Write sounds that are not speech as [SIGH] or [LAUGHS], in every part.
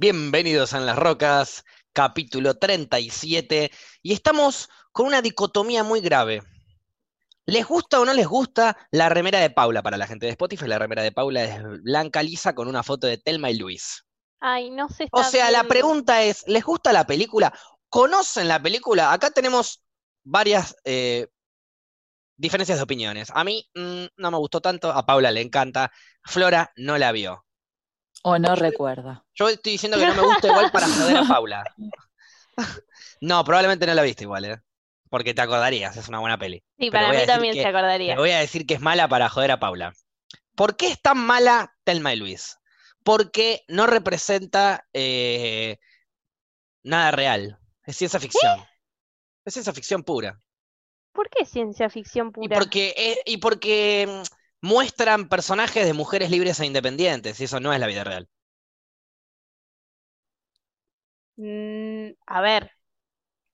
Bienvenidos a En las Rocas, capítulo 37, y estamos con una dicotomía muy grave. ¿Les gusta o no les gusta la remera de Paula para la gente de Spotify? La remera de Paula es blanca lisa con una foto de Telma y Luis. Ay, no sé. O sea, la pregunta es, ¿les gusta la película? ¿Conocen la película? Acá tenemos varias eh, diferencias de opiniones. A mí mm, no me gustó tanto, a Paula le encanta, Flora no la vio. O no recuerda. Yo estoy diciendo que no me gusta igual para joder a Paula. [LAUGHS] No, probablemente no la viste igual, ¿eh? Porque te acordarías, es una buena peli. Sí, Pero para mí también que- se acordaría. Te voy a decir que es mala para joder a Paula. ¿Por qué es tan mala Telma y Luis? Porque no representa eh, nada real. Es ciencia ficción. Es ciencia ficción pura. ¿Por qué ciencia ficción Y pura? porque, es- y porque mm, muestran personajes de mujeres libres e independientes, y eso no es la vida real. Mm, a ver.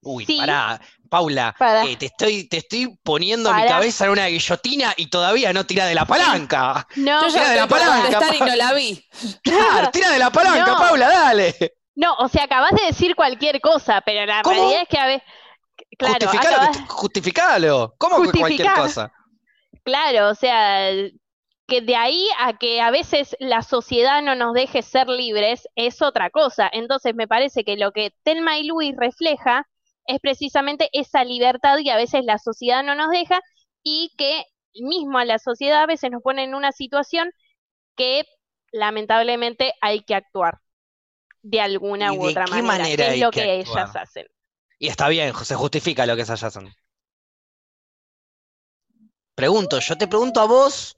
Uy, Sí. pará, Paula, Pará. eh, te estoy, te estoy poniendo mi cabeza en una guillotina y todavía no tira de la palanca. No, Yo Tira de la palanca, contestar y pa- no la vi. Claro, tira de la palanca, No. Paula, dale. no, o sea, acabas de decir cualquier cosa, pero la ¿Cómo? realidad es que a ver, claro, Justificalo, acabas- que- justificalo. ¿Cómo que cualquier cosa? Claro, o sea, que de ahí a que a veces la sociedad no nos deje ser libres es otra cosa. Entonces me parece que lo que Telma y Luis refleja es precisamente esa libertad que a veces la sociedad no nos deja y que mismo a la sociedad a veces nos pone en una situación que lamentablemente hay que actuar de alguna ¿Y u de otra manera, manera que es lo que que ellas hacen. Y está bien, se justifica lo que es Jason. Pregunto, yo te pregunto a vos.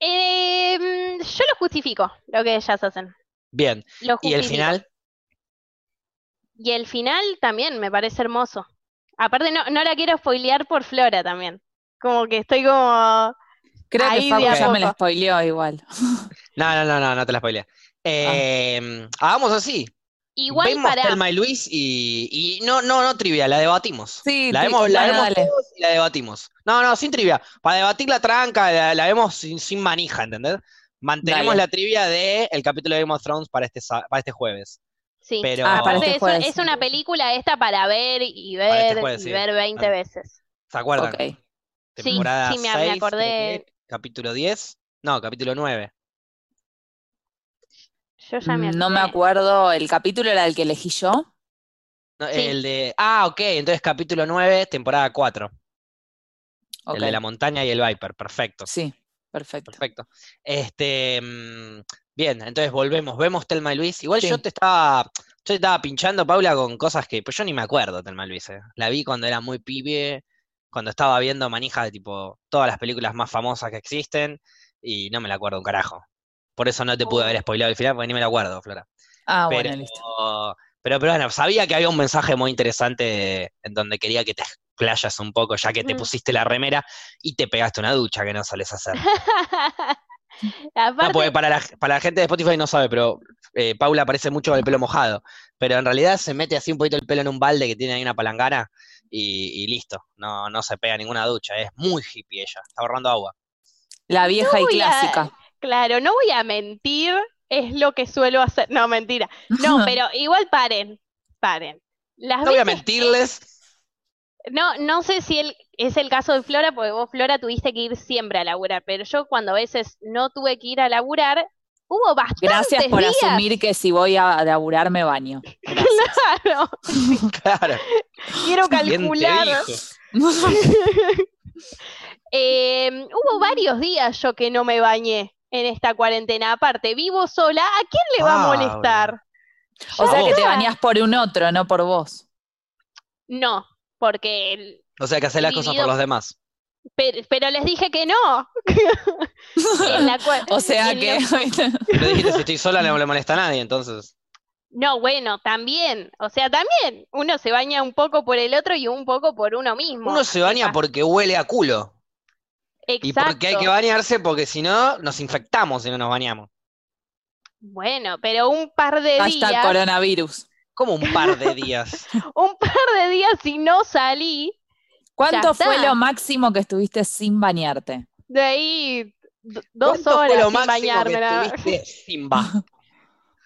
Eh, mm, yo lo justifico, lo que ellas hacen. Bien, Lo ¿y el final? Y el final también me parece hermoso. Aparte, no, no la quiero spoilear por Flora también. Como que estoy como. Creo Ahí que Facu ya me la spoileó igual. [LAUGHS] No, no, no, no, no te la spoileé. Eh, hagamos así. Igual Vemos para. Thelma y Luis y, y no, no, no trivia, la debatimos. Sí, La vemos, la bueno, vemos dale. todos y la debatimos. No, no, sin trivia. Para debatir la tranca, la, la vemos sin, sin manija, ¿entendés? Mantenemos Dale. la trivia de el capítulo de Game of Thrones para este, sa- para este jueves. Sí. Pero Ah, para Aparte, este es, jueves. es una película esta para ver y Para ver este jueves, y sí. ver 20 Dale. veces. ¿se acuerdan? Ok. Sí, Temporada sí, me- me 6, acordé. creo que, capítulo 10. No, capítulo 9. Yo ya me No me acuerdo, ¿el capítulo era el que elegí yo? No, Sí. El de. Ah, ok, entonces capítulo 9, temporada 4. Ok. El de la montaña y el Viper, perfecto. Sí, perfecto. Perfecto. Este, mm, bien, entonces volvemos, vemos Telma y Luis. Igual Sí. yo te estaba, yo te estaba pinchando, Paula, con cosas que, pues yo ni me acuerdo, Telma y Luis. eh. La vi cuando era muy pibe, cuando estaba viendo manija de tipo todas las películas más famosas que existen, y no me la acuerdo un carajo. Por eso no te pude haber spoileado el final, porque ni me la acuerdo, Flora. Ah, Pero, bueno, listo. pero, pero bueno, sabía que había un mensaje muy interesante en donde quería que te explayas un poco, ya que te Mm. pusiste la remera y te pegaste una ducha que no sales a hacer. [LAUGHS] No, Aparte, porque para la, para la gente de Spotify no sabe, pero eh, Paula aparece mucho con el pelo mojado. Pero en realidad se mete así un poquito el pelo en un balde que tiene ahí una palangana y, y listo. No, no se pega ninguna ducha. Es muy hippie ella. Está ahorrando agua. La vieja y clásica. Claro, no voy a mentir, es lo que suelo hacer. No, mentira. No, [LAUGHS] pero igual paren, paren. Las No voy a mentirles. No, no sé si el- es el caso de Flora, porque vos, Flora, tuviste que ir siempre a laburar, pero yo cuando a veces no tuve que ir a laburar, hubo bastantes Gracias por días. asumir que si voy a laburar me baño. [LAUGHS] Claro, [LAUGHS] Claro. quiero ¿Quién te calcular. Eh, hubo varios días yo que no me bañé en esta cuarentena. Aparte, vivo sola, ¿a quién le va a molestar? O sea que te bañás por un otro, no por vos. No, porque el- O sea que hacer las cosas por los demás. pero, pero les dije que no. [LAUGHS] O sea que. lo- [LAUGHS] Pero dijiste, si estoy sola no le molesta a nadie, entonces. No, bueno, también. O sea, también uno se baña un poco por el otro y un poco por uno mismo. Uno se ¿Qué baña porque huele a culo. Y Exacto. porque hay que bañarse porque si no nos infectamos si no nos bañamos. Bueno, pero un par de Hashtag días, coronavirus. Como un par de [LAUGHS] días. un par de días si no salí, ¿Cuánto Ya fue está. lo máximo que estuviste sin bañarte? de ahí dos ¿Cuánto fue horas lo sin máximo bañarme. que estuviste Simba?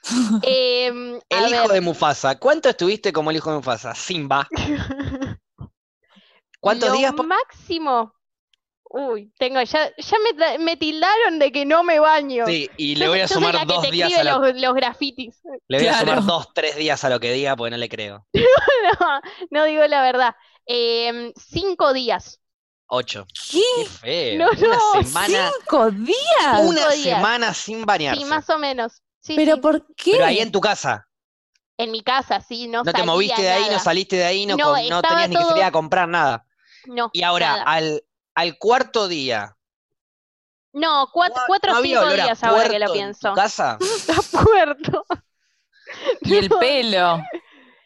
[LAUGHS] Em, El hijo ver, de Mufasa. ¿Cuánto estuviste como el hijo de Mufasa? Simba. [LAUGHS] ¿Cuántos lo días? máximo. Uy, tengo, ya, ya me, me tildaron de que no me baño. Sí, y le voy a soy- yo soy sumar que dos te días a lo, los, los grafitis. [LAUGHS] le voy a sumar dos, tres días a lo que diga porque no le creo. [LAUGHS] No, no digo la verdad. Em, cinco días. Ocho. ¿Qué? Qué feo. No, Una no, semana, ¿Cinco días? una Cinco días. semana sin bañarse. Sí, más o menos. Sí, ¿Pero sí. por qué? Pero ahí en tu casa. En mi casa, sí, no No te moviste de ahí, no saliste de ahí, no, No, no tenías ni que salir a comprar nada. No, Y ahora, nada. al, al cuarto día, No, cuatro, ¿no cuatro o había cinco olor a días ahora que lo puerto en pienso. tu casa? [LAUGHS] A puerto. [LAUGHS] Y el No. pelo.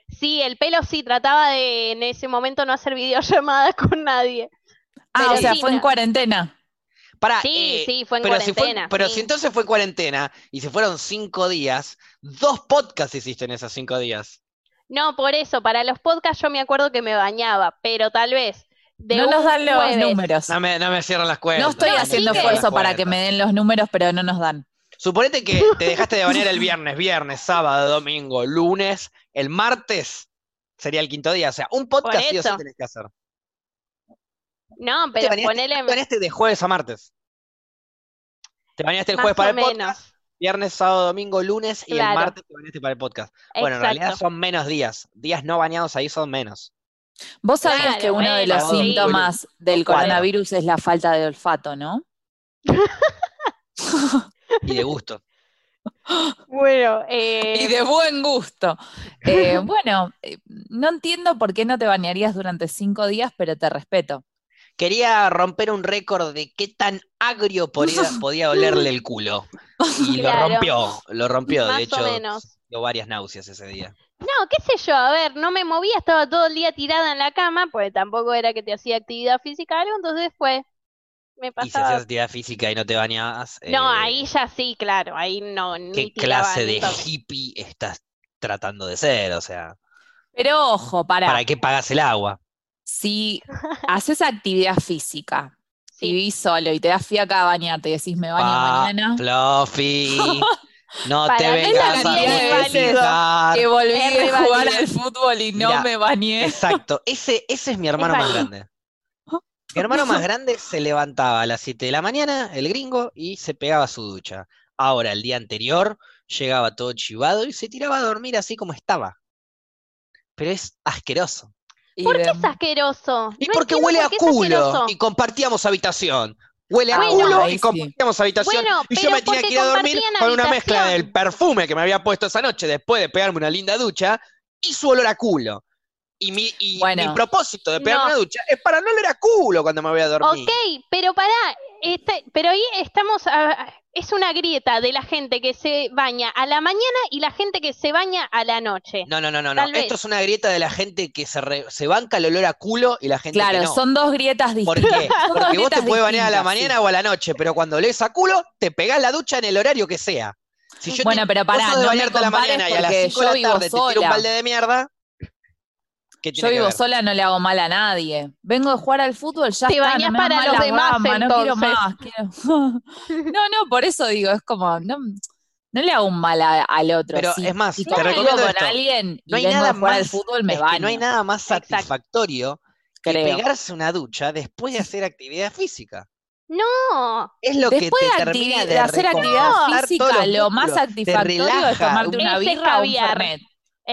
Sí, el pelo sí, trataba de en ese momento no hacer videollamadas [LAUGHS] con nadie. Ah, Pero o sea, sí, fue en no. cuarentena. Pará, Sí, eh, sí, fue en pero si fue- cuarentena. pero sí. si entonces fue cuarentena y si fueron cinco días, dos podcasts hiciste en esos cinco días. No, por eso, para los podcasts yo me acuerdo que me bañaba, pero tal vez de no nos dan los jueves- números. No me, no me cierran las cuentas. No estoy No, haciendo esfuerzo para que me den los números, pero no nos dan. Suponete que te dejaste de bañar el viernes, viernes, sábado, domingo, lunes, el martes sería el quinto día. O sea, un podcast sí o sí tenés que hacer. No, Te pero bañaste, ponele te bañaste de jueves a martes. Te bañaste el más jueves para el podcast, viernes, sábado, domingo, lunes y el martes te bañaste para el podcast. Bueno, en realidad son menos días. Días no bañados ahí son menos. Vos sabés Claro, que uno de los sí. síntomas del coronavirus es la falta de olfato, ¿no? [LAUGHS] Y de gusto. Bueno, [LAUGHS] eh, Y de buen gusto. Eh, [LAUGHS] bueno, eh, no entiendo por qué no te bañarías durante cinco días, pero te respeto. Quería romper un récord de qué tan agrio podía, podía olerle el culo. Y lo rompió, lo rompió. Más De o hecho, menos. dio varias náuseas ese día. No, qué sé yo, a ver, no me movía, estaba todo el día tirada en la cama, pues tampoco era que te hacía actividad física o algo, entonces fue, me Y si pasaba. hacías actividad física y no te bañabas, No, eh, ahí ya sí, claro, ahí no, ni ¿qué tiraba clase ni de todo. hippie estás tratando de ser? O sea, Pero ojo, para, ¿para qué pagas el agua? si haces actividad física [LAUGHS] y Sí. vivís solo y te das fiaca a bañarte y decís me baño Pa- mañana, Fluffy, [LAUGHS] no Para te vengas a justificar. que volví re jugar al fútbol y no Mirá, me bañé. Exacto, ese, ese es mi hermano más grande. Mi hermano más grande se levantaba a las 7 de la mañana, el gringo, y se pegaba su ducha. Ahora, el día anterior, llegaba todo chivado y se tiraba a dormir así como estaba. Pero es asqueroso. Y ¿Por qué es asqueroso? Y No porque entiendo huele por a culo y compartíamos habitación. Huele a Bueno, culo y sí. compartíamos habitación. Bueno, y yo me tenía que ir a dormir con una mezcla del perfume que me había puesto esa noche después de pegarme una linda ducha y su olor a culo. Y mi, y Bueno. mi propósito de pegarme No. una ducha es para no oler a culo cuando me voy a dormir. Ok, pero pará, este, pero ahí estamos, a- es una grieta de la gente que se baña a la mañana y la gente que se baña a la noche. No, no, no, no, no. Esto es una grieta de la gente que se, re- se banca el olor a culo y la gente Claro, que no. son dos grietas ¿Por distintas. [LAUGHS] qué? Son dos Porque vos te puedes bañar a la mañana sí. o a la noche, pero cuando olés a culo, te pegás la ducha en el horario que sea. Si yo Bueno, te, pero pará, no me bañarte a la compares mañana y a las porque 5 de la tarde te tiro un sola. balde de mierda, ¿qué tiene Yo que vivo ver? sola, no le hago mal a nadie. Vengo de jugar al fútbol, ya Te está, bañás no me para mal los demás, no quiero entonces. más. quiero- [LAUGHS] No, no, por eso digo, es como, no, no le hago un mal a- al otro. Pero Si- es más, si te recomiendo con esto. alguien y No hay vengo nada a jugar al más- fútbol, me baño. que no hay nada más Exacto. satisfactorio que creo. pegarse una ducha después de hacer actividad física. No, Es lo Después que te de, termina de, de hacer actividad física, lo más satisfactorio es tomarte una birra o un.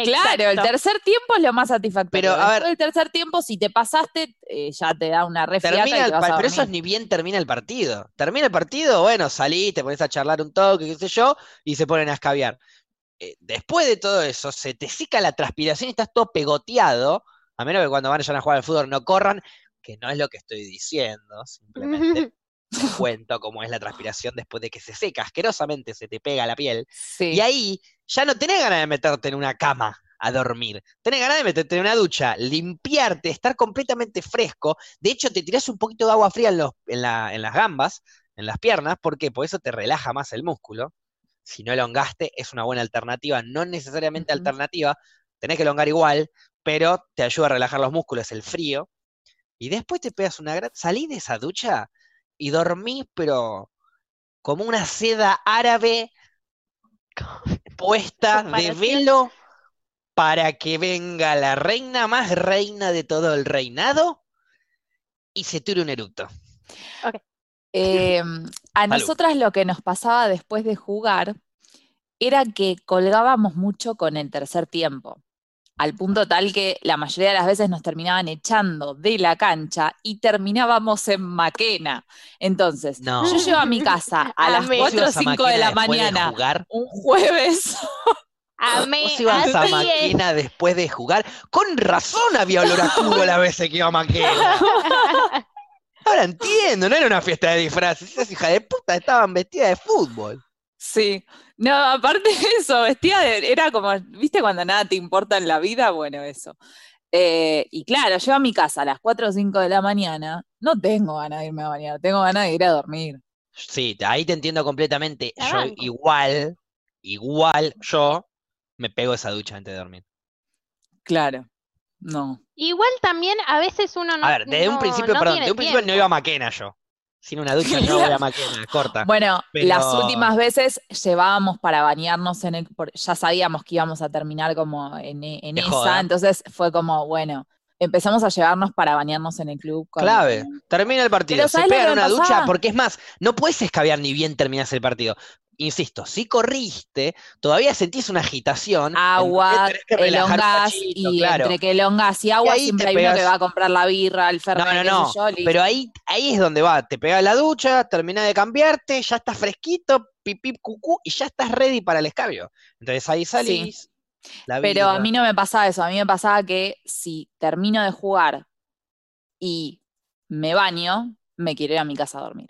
Claro, el tercer tiempo es lo más satisfactorio. Pero, a ver- del tercer tiempo, si te pasaste, eh, ya te da una refiata Termina y el te vas pa- a pero eso es ni bien termina el partido. Termina el partido, bueno, salís, te pones a charlar un toque, qué sé yo, y se ponen a escabiar. Eh, después de todo eso, se te seca la transpiración y estás todo pegoteado, a menos que cuando vayan a jugar al fútbol no corran, que no es lo que estoy diciendo, simplemente te [LAUGHS] cuento cómo es la transpiración después de que se seca, asquerosamente se te pega la piel. Sí. Y ahí ya no tenés ganas de meterte en una cama a dormir. Tenés ganas de meterte en una ducha, limpiarte, estar completamente fresco. De hecho, te tirás un poquito de agua fría en, los- en la- en las gambas, en las piernas. ¿Por qué? Porque eso te relaja más el músculo. Si no elongaste, es una buena alternativa. No necesariamente alternativa. Tenés que elongar igual, pero te ayuda a relajar los músculos, el frío. Y después te pegas una gran... Salí de esa ducha y dormís, pero como una seda árabe [LAUGHS] puesta de velo para que venga la reina más reina de todo el reinado y se tire un eructo. Eh, a Salud. nosotras lo que nos pasaba después de jugar era que colgábamos mucho con el tercer tiempo, al punto tal que la mayoría de las veces nos terminaban echando de la cancha y terminábamos en Maquena. Entonces, No. yo llego a mi casa a [LAUGHS] las Amé. 4 o ¿Vos ibas a 5 de la después de mañana, jugar? un jueves. Amé, [LAUGHS] Vos ibas a es. Maquena después de jugar. Con razón había olor a culo las veces que iba a Maquena. [LAUGHS] Ahora entiendo, no era una fiesta de disfraces. Esas hijas de puta estaban vestidas de fútbol. Sí, no, aparte de [LAUGHS] eso, vestía de, era como, ¿viste cuando nada te importa en la vida? Bueno, eso. Eh, y claro, yo a mi casa a las 4 o 5 de la mañana, no tengo ganas de irme a bañar, tengo ganas de ir a dormir. Sí, ahí te entiendo completamente. Yo igual, igual, yo me pego esa ducha antes de dormir. Claro, no. Igual también a veces uno no. A ver, desde un principio, no perdón, tiene de un principio no iba a Maquena yo. Sin una ducha [LAUGHS] no voy a Maquena, corta. Bueno, las últimas veces llevábamos para bañarnos en el, ya sabíamos que íbamos a terminar como en, e- en esa, joda. entonces fue como, bueno, empezamos a llevarnos para bañarnos en el club. con- Clave. Termina el partido, Pero se ¿sabés lo pegan una ducha, porque es más, no puedes escabear ni bien terminas el partido. Insisto, si corriste, todavía sentís una agitación. agua, elongas, y claro. entre que elongas y agua ahí siempre hay uno que va a comprar la birra, el fernet, No, no, no, yo. Pero ahí, ahí es donde va, te pegas la ducha, terminás de cambiarte, ya estás fresquito, pipí, cucú, y ya estás ready para el escabio. Entonces ahí salís, la Pero a mí no me pasaba eso, a mí me pasaba que si termino de jugar y me baño, me quiero ir a mi casa a dormir.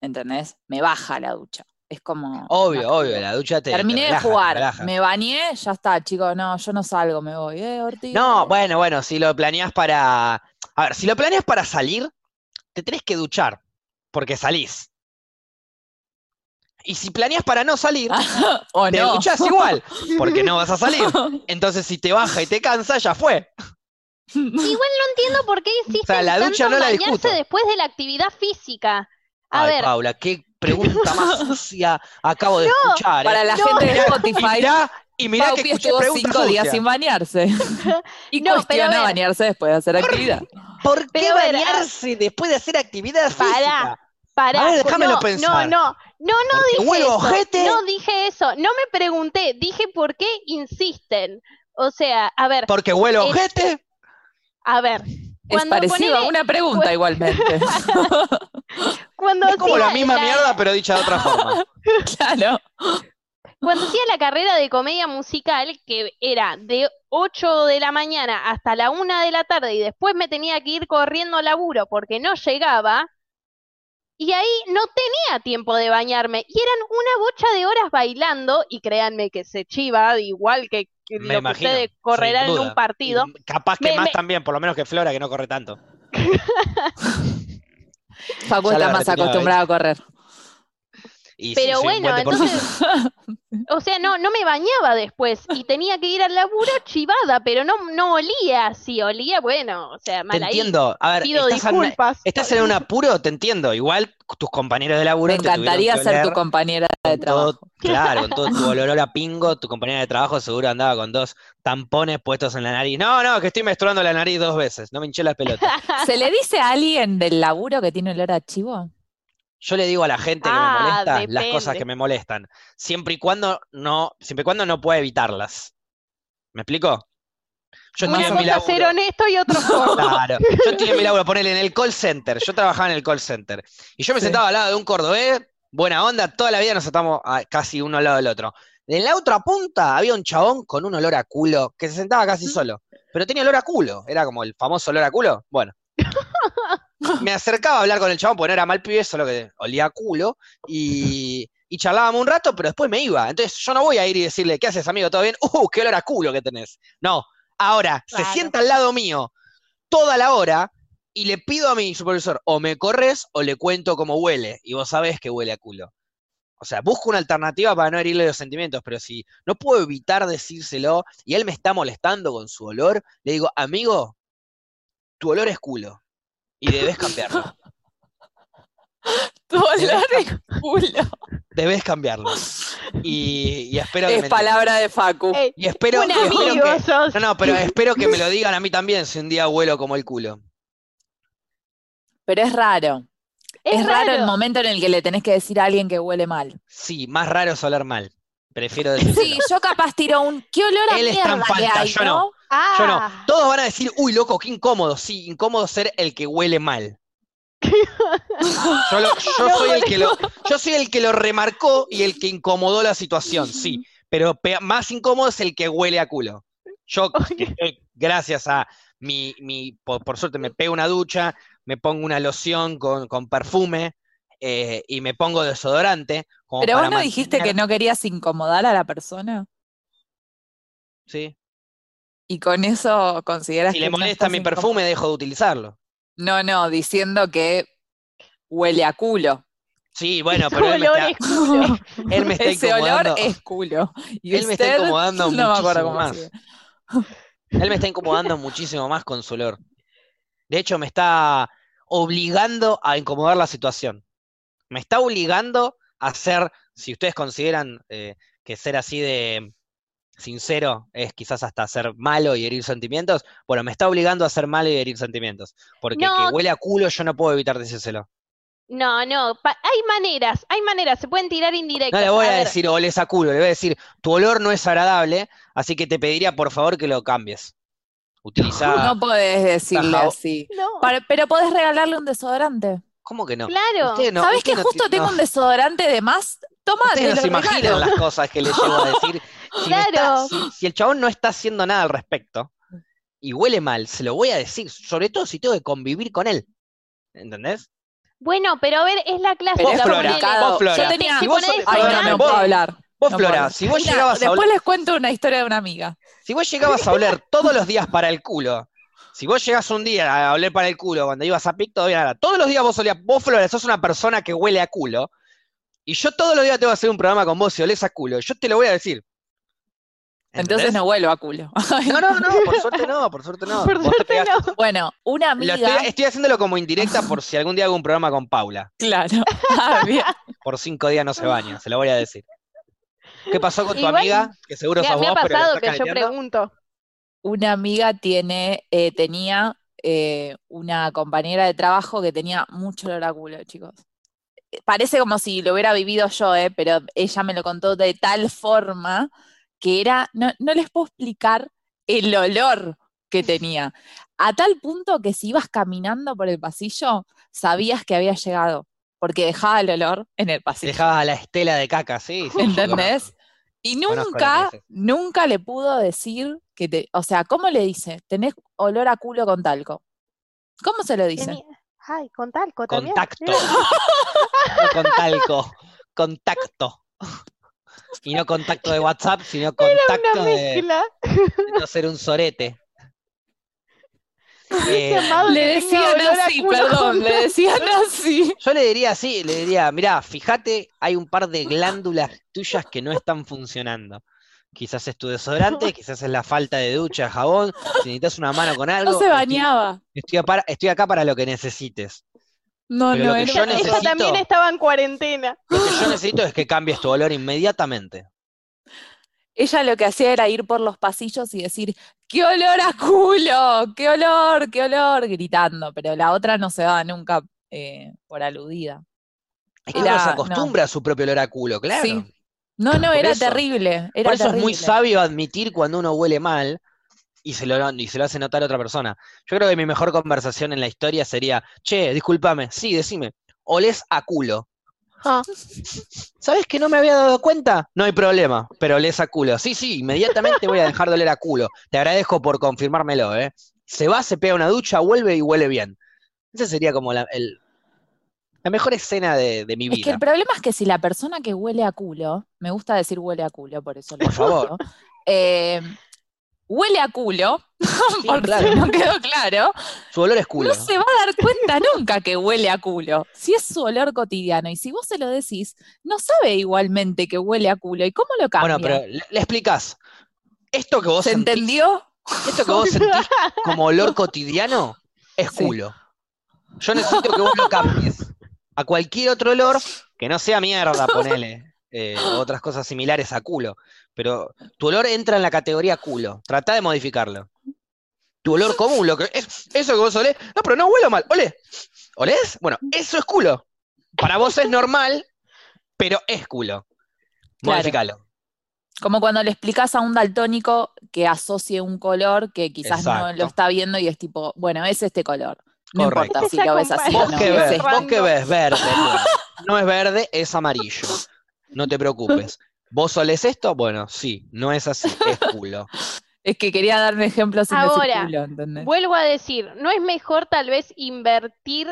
¿Entendés? Me baja la ducha. Es como. Obvio, obvio, la ducha te, te Terminé de relaja, jugar, relaja. me bañé, ya está, chicos, no, yo no salgo, me voy. Eh, Ortiz. No, bueno, bueno, si lo planeas para. A ver, si lo planeas para salir, te tenés que duchar, porque salís. Y si planeas para no salir, [LAUGHS] o te no. duchás igual, porque no vas a salir. Entonces, si te baja y te cansa, ya fue. [LAUGHS] Igual no entiendo por qué la ducha no la bañarse discuto. después de la actividad física. A Ay, ver, Paula, qué pregunta más [LAUGHS] sucia acabo de escuchar. ¿eh? Para la No. gente de Spotify, mirá, y mirá que escuché estuvo cinco días sin bañarse. y No, pero a cuestiona ver. bañarse después de hacer actividad. ¿Por qué Pero, bañarse después de hacer actividad Pará. física? para. A ver, déjamelo no, pensar. No, no, no, no dije huevo, eso. ojete. No dije eso. No me pregunté. Dije por qué insisten. O sea, a ver, Porque huele ojete. a ver. Es parecido a una pregunta igualmente. [LAUGHS] Cuando Es como la misma mierda, pero dicha de otra forma. [LAUGHS] claro. Cuando hacía la carrera de comedia musical, que era de 8 de la mañana hasta la 1 de la tarde y después me tenía que ir corriendo al laburo porque no llegaba, y ahí no tenía tiempo de bañarme, y eran una bocha de horas bailando, y créanme que se chiva, igual que, que Me lo imagino, que ustedes correrán en un partido. Y capaz que Me- más me- también, por lo menos que Flora, que no corre tanto. [LAUGHS] Facu está más acostumbrado a correr. Y Pero bueno, entonces, o sea, no, no me bañaba después y tenía que ir al laburo chivada, pero no, no olía. Si olía, bueno, o sea, Te mal ahí. entiendo. A ver, Pido estás en, disculpas. estás en un apuro, te entiendo. Igual tus compañeros de laburo Me te encantaría ser tu compañera de con todo- trabajo. claro, con todo tu [LAUGHS] olor a pingo, tu compañera de trabajo seguro andaba con dos tampones puestos en la nariz. No, no, que estoy menstruando la nariz dos veces, no me hinché las pelotas. ¿Se le dice a alguien del laburo que tiene olor a chivo? Yo le digo a la gente que me Ah, molesta las cosas que me molestan, siempre y cuando no, siempre y cuando no pueda evitarlas. ¿Me explico? Yo estoy en mi cosa ser laburo. honesto y forma. Claro, [LAUGHS] yo estoy en mi laburo, ponele en el call center. Yo trabajaba en el call center. Y yo me Sí. sentaba al lado de un cordobés, buena onda, toda la vida nos sentamos casi uno al lado del otro. En la otra punta había un chabón con un olor a culo que se sentaba casi solo. Pero tenía olor a culo. Era como el famoso olor a culo. Bueno. Me acercaba a hablar con el chabón porque no era mal pibe, solo que olía a culo. Y, y charlábamos un rato, pero después me iba. Entonces yo no voy a ir y decirle, ¿qué haces, amigo? ¿Todo bien? ¡Uh, qué olor a culo que tenés! No. Ahora, se sienta al lado mío toda la hora y le pido a mi supervisor, o me corres o le cuento cómo huele. Y vos sabés que huele a culo. O sea, busco una alternativa para no herirle los sentimientos, pero si no puedo evitar decírselo y él me está molestando con su olor, le digo, amigo, tu olor es culo y debes cambiarlo. [LAUGHS] Tu olor es culo. Debes cambiarlo. Y, y espero que Es me palabra de Facu. Ey, y espero, un y espero amigo que- sos. no, no, pero espero que me lo [LAUGHS] digan a mí también si un día huelo como el culo. Pero es raro. Es, raro. el momento en el que le tenés que decir a alguien que huele mal. Sí, más raro es oler mal. Prefiero decir. Sí, yo capaz tiro un. ¿Qué olor a Él mierda que falta, hay, yo no? no. Ah, Yo no. Todos van a decir, uy, loco, qué incómodo. Sí, incómodo ser el que huele mal. Yo, lo- [LAUGHS] yo No, soy el que lo, yo soy el que lo remarcó y el que incomodó la situación, sí. Pero pe- más incómodo es el que huele a culo. Yo, [LAUGHS] gracias a mi, mi por, por suerte me pego una ducha, me pongo una loción con, con perfume eh, y me pongo desodorante. como Pero vos no dijiste que no querías incomodar a la persona. Sí. Y con eso consideras Si que le molesta mi perfume, dejo de utilizarlo. No, no, diciendo que huele a culo. Sí, bueno, [LAUGHS] pero él me olor está, es culo. [LAUGHS] él me está Ese olor incomodando. es culo. Y Él me está incomodando [LAUGHS] no muchísimo más. sigue. Él me está incomodando muchísimo más con su olor. De hecho, me está obligando a incomodar la situación. Me está obligando a ser, si ustedes consideran eh, que ser así de sincero es quizás hasta ser malo y herir sentimientos, bueno, me está obligando a ser malo y herir sentimientos. Porque No. que huele a culo yo no puedo evitar decírselo. No, no, pa- hay maneras, hay maneras, se pueden tirar indirectas. No le voy a, ver, decir oles a culo, le voy a decir tu olor no es agradable, así que te pediría por favor que lo cambies. Utiliza. [LAUGHS] No podés decirle Ajá. así. No, Para- pero podés regalarle un desodorante. ¿Cómo que no? claro. No- ¿Sabés que no justo tengo no. un desodorante de más? Toma, Ustedes te no se imaginan las cosas que les llego a decir. [LAUGHS] Si, está- Claro. si- [GASPS] si el chabón no está haciendo nada al respecto y huele mal, se lo voy a decir, sobre todo si tengo que convivir con él. ¿Entendés? Bueno, pero a ver, es la Pero Vos, clásica. Flora, vos, Flora, Yo tenía. si vos sos- Ay, no, no desodorante- puedo hablar. Vos, No Flora, puedo. si vos Mira, llegabas a Después les cuento una historia de una amiga. si vos llegabas a oler [LAUGHS] todos los días para el culo, si vos llegás un día a oler para el culo cuando ibas a PIC, todavía nada. Todos los días vos olías, vos, Flora, sos una persona que huele a culo, y yo todos los días te voy a hacer un programa con vos si olés a culo, yo te lo voy a decir. Entonces no vuelvo a culo. [LAUGHS] No, no, no, por suerte no, por suerte no. [LAUGHS] Por suerte no. Bueno, una amiga. estoy, estoy haciéndolo como indirecta por si algún día hago un programa con Paula. Claro. [LAUGHS] Ah, bien. Por cinco días no se baña, se lo voy a decir. ¿Qué pasó con tu Igual, amiga? Que seguro Me, sos me ha vos, pero la pasado estás que yo pregunto. Una amiga tiene, eh, tenía eh, una compañera de trabajo que tenía mucho olor a culo, chicos. Eh, Parece como si lo hubiera vivido yo, eh, pero ella me lo contó de tal forma que era, no, no les puedo explicar el olor que tenía. A tal punto que si ibas caminando por el pasillo, sabías que había llegado, porque dejaba el olor en el pasillo. Dejabas la estela de caca, sí. sí, ¿Entendés? Y nunca, nunca le pudo decir que te, o sea, ¿cómo le dice? Tenés olor a culo con talco. ¿Cómo se lo dice? Tenía- Ay, con talco también. Contacto. [LAUGHS] No con talco, contacto. Y no contacto de [LAUGHS] WhatsApp, sino contacto de, no ser un sorete. [LAUGHS] Eh, Le decían así, perdón, con le decían [LAUGHS] así. Yo le diría así, le diría, mirá, fíjate, hay un par de glándulas tuyas que no están funcionando. Quizás es tu desodorante, quizás es la falta de ducha, jabón, si necesitas una mano con algo. No se estoy- bañaba. Estoy, para- estoy acá para lo que necesites. No, Pero no, lo que era yo Ella, ella también estaba en cuarentena. Lo que yo [GASPS] necesito es que cambies tu olor inmediatamente. Ella lo que hacía era ir por los pasillos y decir, ¡qué olor a culo! ¡Qué olor! ¡Qué olor! gritando, pero la otra no se daba nunca eh, por aludida. Es que uno se acostumbra a su propio olor a culo, claro. Sí, No, no, Por era eso- terrible. Era Por eso es muy sabio admitir cuando uno huele mal y se, lo, y se lo hace notar a otra persona. Yo creo que mi mejor conversación en la historia sería, che, discúlpame, sí, decime, olés a culo. Ah. ¿Sabes que no me había dado cuenta? No hay problema, pero olés a culo. Sí, sí, inmediatamente voy a dejar de oler a culo. Te agradezco por confirmármelo, ¿eh? Se va, se pega una ducha, vuelve y huele bien. Esa sería como la, el- la mejor escena de, de mi Es que vida. el problema es que si la persona que huele a culo, me gusta decir huele a culo, por eso lo Por favor. eh, huele a culo, [LAUGHS] Sí, por claro. si no quedó claro, Su olor es culo. no se va a dar cuenta nunca que huele a culo. Si es su olor cotidiano y si vos se lo decís, no sabe igualmente que huele a culo. ¿Y cómo lo cambia? Bueno, pero le, le explicás. Esto que vos ¿Se sentís, entendió? esto que vos sentís como olor [LAUGHS] cotidiano es Sí. culo. Yo necesito que vos lo cambies a cualquier otro olor que no sea mierda, ponele. Eh, [GASPS] otras cosas similares a culo. Pero tu olor entra en la categoría culo. Trata de modificarlo. Tu olor común, lo que es, eso que vos olés, no, pero no huelo mal, olé. ¿Olés? Bueno, eso es culo. Para vos es normal, pero es culo. Claro. Modificalo. Como cuando le explicas a un daltónico que asocie un color que quizás no lo está viendo y es tipo, bueno, es este color. No Correcto. importa si lo ves así o ¿Vos no. qué es ves? ¿Vos qué ves? Verde. bueno. No es verde, es amarillo. No te preocupes. ¿Vos olés esto? Bueno, sí, no es así, es culo. [LAUGHS] Es que quería darme ejemplos sin decir Ahora, culo, ¿entendés? Vuelvo a decir, ¿no es mejor tal vez invertir,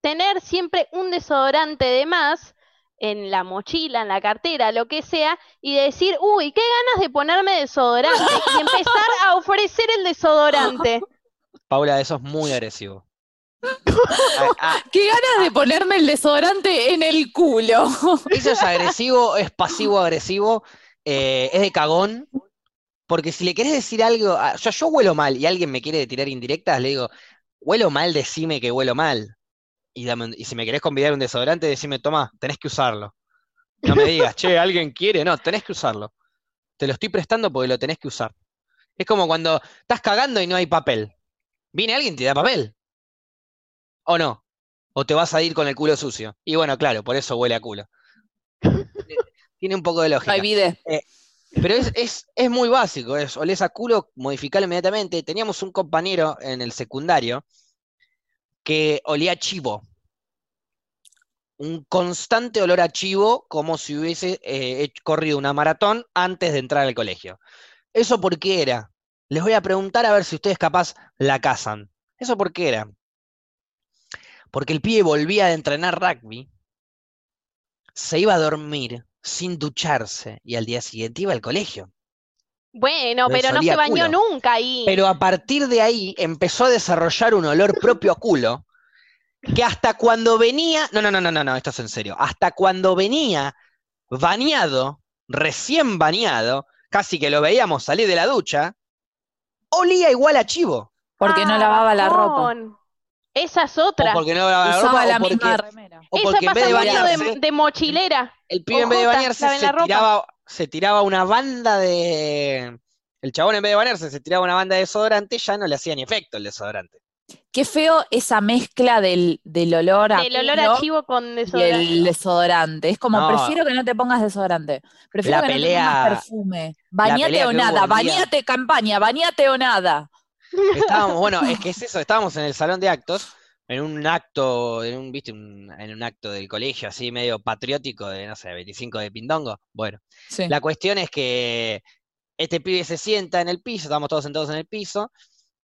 tener siempre un desodorante de más en la mochila, en la cartera, lo que sea, y decir, uy, qué ganas de ponerme desodorante y empezar a ofrecer el desodorante? [LAUGHS] Paula, eso es muy agresivo. Ah, ah, Qué ganas de ponerme el desodorante en el culo. Eso es agresivo, es pasivo-agresivo, eh, es de cagón. Porque si le querés decir algo, ah, o sea, yo huelo mal y alguien me quiere tirar indirectas, le digo, huelo mal, decime que huelo mal. Y, dame un- y si me querés convidar un desodorante, decime, toma, tenés que usarlo. No me digas, che, alguien quiere, no, tenés que usarlo. Te lo estoy prestando porque lo tenés que usar. Es como cuando estás cagando y no hay papel. Viene alguien y te da papel. ¿O no? O te vas a ir con el culo sucio. Y bueno, claro, por eso huele a culo. Tiene un poco de lógica. Vide. Pero es, es, es muy básico, es olés a culo, modificarlo inmediatamente. Teníamos un compañero en el secundario que olía a chivo. Un constante olor a chivo, como si hubiese eh, corrido una maratón antes de entrar al colegio. ¿Eso por qué era? Les voy a preguntar a ver si ustedes capaz la cazan. ¿Eso por qué era? Porque el pibe volvía de entrenar rugby, se iba a dormir sin ducharse y al día siguiente iba al colegio. Bueno, Pero pero no se bañó culo. nunca ahí. Pero a partir de ahí empezó a desarrollar un olor propio a culo, que hasta cuando venía, no, no, no, no, no, no, esto es en serio, hasta cuando venía bañado, recién bañado, casi que lo veíamos salir de la ducha, olía igual a chivo. Porque no Ah, lavaba la ropa. Esa es O otra. porque no lavaba la Usaba ropa, la o porque, misma remera. o Esa porque en vez de pasa mucho bañarse, de, de mochilera. el pibe en vez de bañarse se la ropa. tiraba, se tiraba una banda de... El chabón en vez de bañarse se tiraba una banda de desodorante, ya no le hacía ni efecto el desodorante. Qué feo esa mezcla del, del olor a Del olor a chivo con y desodorante. el desodorante. Es como, No. prefiero que no te pongas desodorante. Prefiero La que no te pongas perfume. Bañate o nada, bañate campaña, bañate o nada. Estábamos, [LAUGHS] bueno, es que es eso, estábamos en el salón de actos, en un acto, en un, viste, un- en un acto del colegio así medio patriótico de, no sé, 25 de Pindongo. Bueno, Sí. la cuestión es que este pibe se sienta en el piso, estábamos todos sentados en el piso,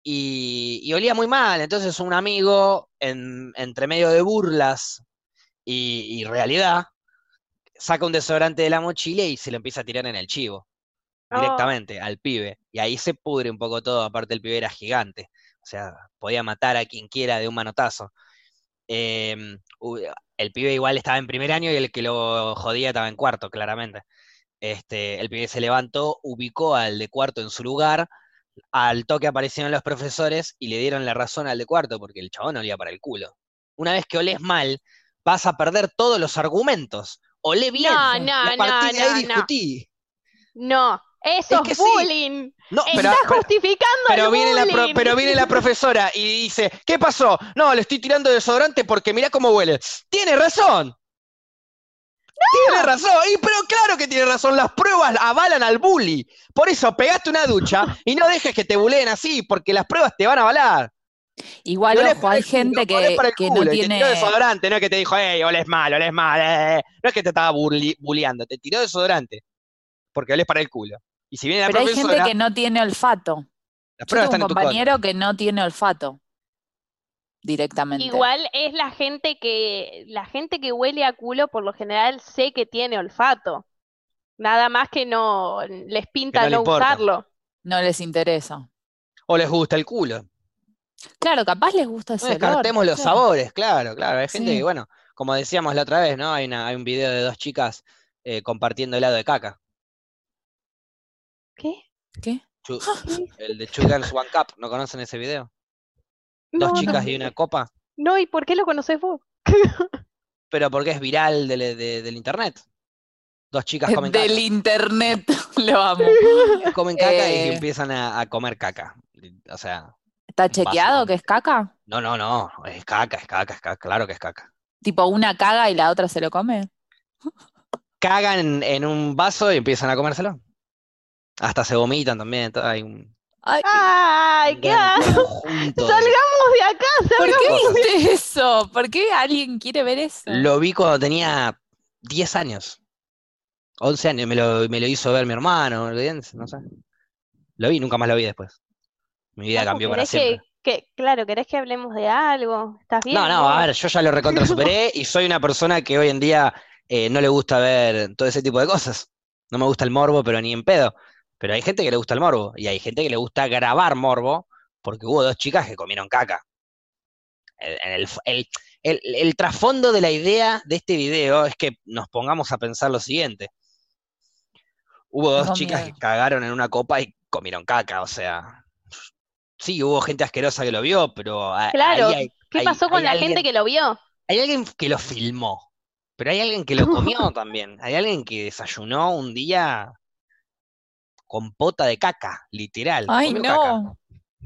y, y olía muy mal. Entonces un amigo, en- entre medio de burlas y, y realidad, saca un desodorante de la mochila y se lo empieza a tirar en el chivo Oh. directamente al pibe. Y ahí se pudre un poco todo, aparte el pibe era gigante. O sea, podía matar a quien quiera de un manotazo. Em, el pibe igual estaba en primer año y el que lo jodía estaba en cuarto, claramente. Este, el pibe se levantó, ubicó al de cuarto en su lugar, al toque aparecieron los profesores y le dieron la razón al de cuarto, porque el chabón olía para el culo. Una vez que olés mal, vas a perder todos los argumentos. Olé bien. No, no, a partir no, de ahí no, no. discutí. No, eso Es es, que sí. bullying. No, pero, pero- justificando pero el viene la pro- bullying. pero viene la profesora y dice, ¿qué pasó? No, le estoy tirando desodorante porque mirá cómo huele. Tiene razón. Tiene razón. Y pero claro que tiene razón. Las pruebas avalan al bully. Por eso, pegaste una ducha y no dejes que te buleen así, porque las pruebas te van a avalar. Igual, No ojo, hay gente que, no y te tiene. tiró desodorante, no es que te dijo, hey, oles mal, oles mal. eh". No es que te estaba bulleando, te tiró desodorante. Porque olés para el culo. Y si viene la Pero hay gente que no tiene olfato. las Yo pruebas tengo están un en tu contra. compañero que no tiene olfato directamente. Igual es la gente que la gente que huele a culo por lo general sé que tiene olfato. Nada más que no les pinta no no usarlo. No les interesa. O les gusta el culo. Claro, capaz les gusta No ese olor. descartemos los claro. sabores, claro, claro. Hay gente Sí. que, bueno, como decíamos la otra vez, ¿no? Hay, una, hay un video de dos chicas eh, compartiendo helado de caca. ¿Qué? ¿Qué? Chu- el de Two Girls One Cup, ¿no conocen ese video? Dos No, chicas y una copa, No, ¿y por qué lo conoces vos? [LAUGHS] pero porque es viral del, de- del internet. Dos chicas [LAUGHS] comen Del caca. internet, [LAUGHS] lo amo. Comen caca y Eh. empiezan a, a comer caca. O sea, ¿Está chequeado que es caca? no, no, no, es caca, es caca, es caca, claro que es caca. Tipo, una caga y la otra se lo come. Cagan en un vaso y empiezan a comérselo. Hasta se vomitan también, hay un, Ay, ¡Ay, un qué asco! ¡Salgamos de acá! ¿por qué viste eso? ¿Por qué alguien quiere ver eso? Lo vi cuando tenía 10 años. 11 años, me lo, me lo hizo ver mi hermano, no sé. Lo vi, nunca más lo vi después. Mi vida cambió para ¿querés que, siempre. que- claro, ¿querés que hablemos de algo? ¿Estás bien? No, no, a ver, yo ya lo recontra [LAUGHS] superé y soy una persona que hoy en día eh, no le gusta ver todo ese tipo de cosas. No me gusta el morbo, pero ni en pedo. Pero hay gente que le gusta el morbo y hay gente que le gusta grabar morbo porque hubo dos chicas que comieron caca. El, el, el- el- el trasfondo de la idea de este video es que nos pongamos a pensar lo siguiente. Hubo dos chicas miedo. que cagaron en una copa y comieron caca, o sea, sí, hubo gente asquerosa que lo vio, pero Claro, hay, ¿Qué hay- pasó con la alguien- gente que lo vio? hay alguien que lo filmó, pero hay alguien que lo comió [LAUGHS] también. Hay alguien que desayunó un día con pota de caca, literal. Ay, comió caca. no.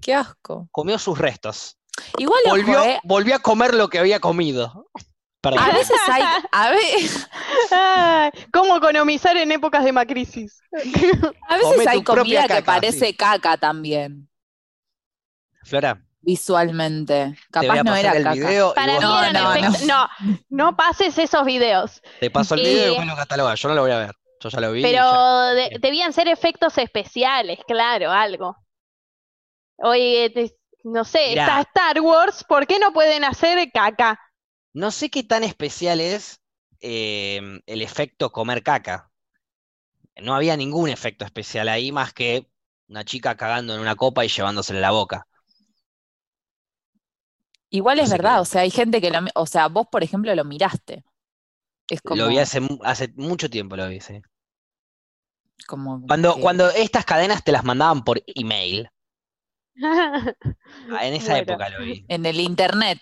Qué asco. Comió sus restos. Igual ojo, Volvió, eh, volvió a comer lo que había comido. Perdón. A veces hay, [LAUGHS] a ve- Ay, ¿Cómo economizar en épocas de macrisis? [LAUGHS] a veces Come hay comida que parece sí. caca también, Flora, visualmente. Capaz no era el caca. video Para vos mí No, no, efectos- no, no pases esos videos. te paso el video y Eh, después lo catalogas. Yo no lo voy a ver. Yo ya lo vi. Pero ya- de- bien. debían ser efectos especiales, claro, algo. Oye, te- no sé, Mirá. está Star Wars, ¿por qué no pueden hacer caca? No sé qué tan especial es eh, el efecto comer caca. No había ningún efecto especial ahí más que una chica cagando en una copa y llevándosela a la boca. Igual es No verdad, qué- o sea, hay gente que lo, o sea, vos por ejemplo lo miraste. Es como, Lo vi hace, hace mucho tiempo, lo vi, sí. Como Cuando, que- cuando estas cadenas te las mandaban por email, [LAUGHS] ah, en esa Bueno. época lo vi. en el internet.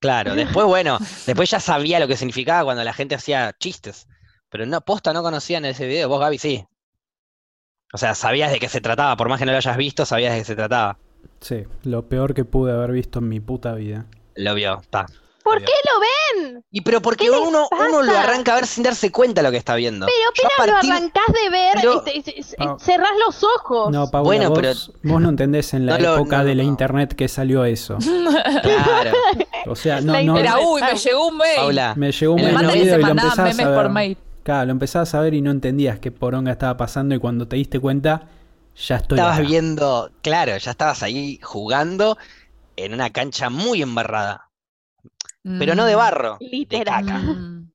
Claro, después, [LAUGHS] bueno, después ya sabía lo que significaba cuando la gente hacía chistes. Pero no, posta no conocían ese video, vos Gaby sí. O sea, sabías de qué se trataba, por más que no lo hayas visto, sabías de qué se trataba. Sí, lo peor que pude haber visto en mi puta vida. Lo vio, está. ¿Por qué lo ven? Y pero porque ¿Qué les uno, uno lo arranca a ver sin darse cuenta de lo que está viendo. Pero apenas partir- lo arrancás de ver, Pero- y te- y- y- cerrás los ojos. No, Paula, Bueno, vos, pero- vos no entendés en la No época no, de la no. internet que salió eso. [LAUGHS] Claro, O sea, no, no, Era, uy, me llegó un mail. Paula. me llegó un En el mail Antes video y lo memes a por ver. mail. Claro, lo empezabas a ver y no entendías qué poronga estaba pasando y cuando te diste cuenta, ya estoy estabas acá. viendo, claro, ya estabas ahí jugando en una cancha muy embarrada. Pero no de Mm, barro, de Literal. caca. mm.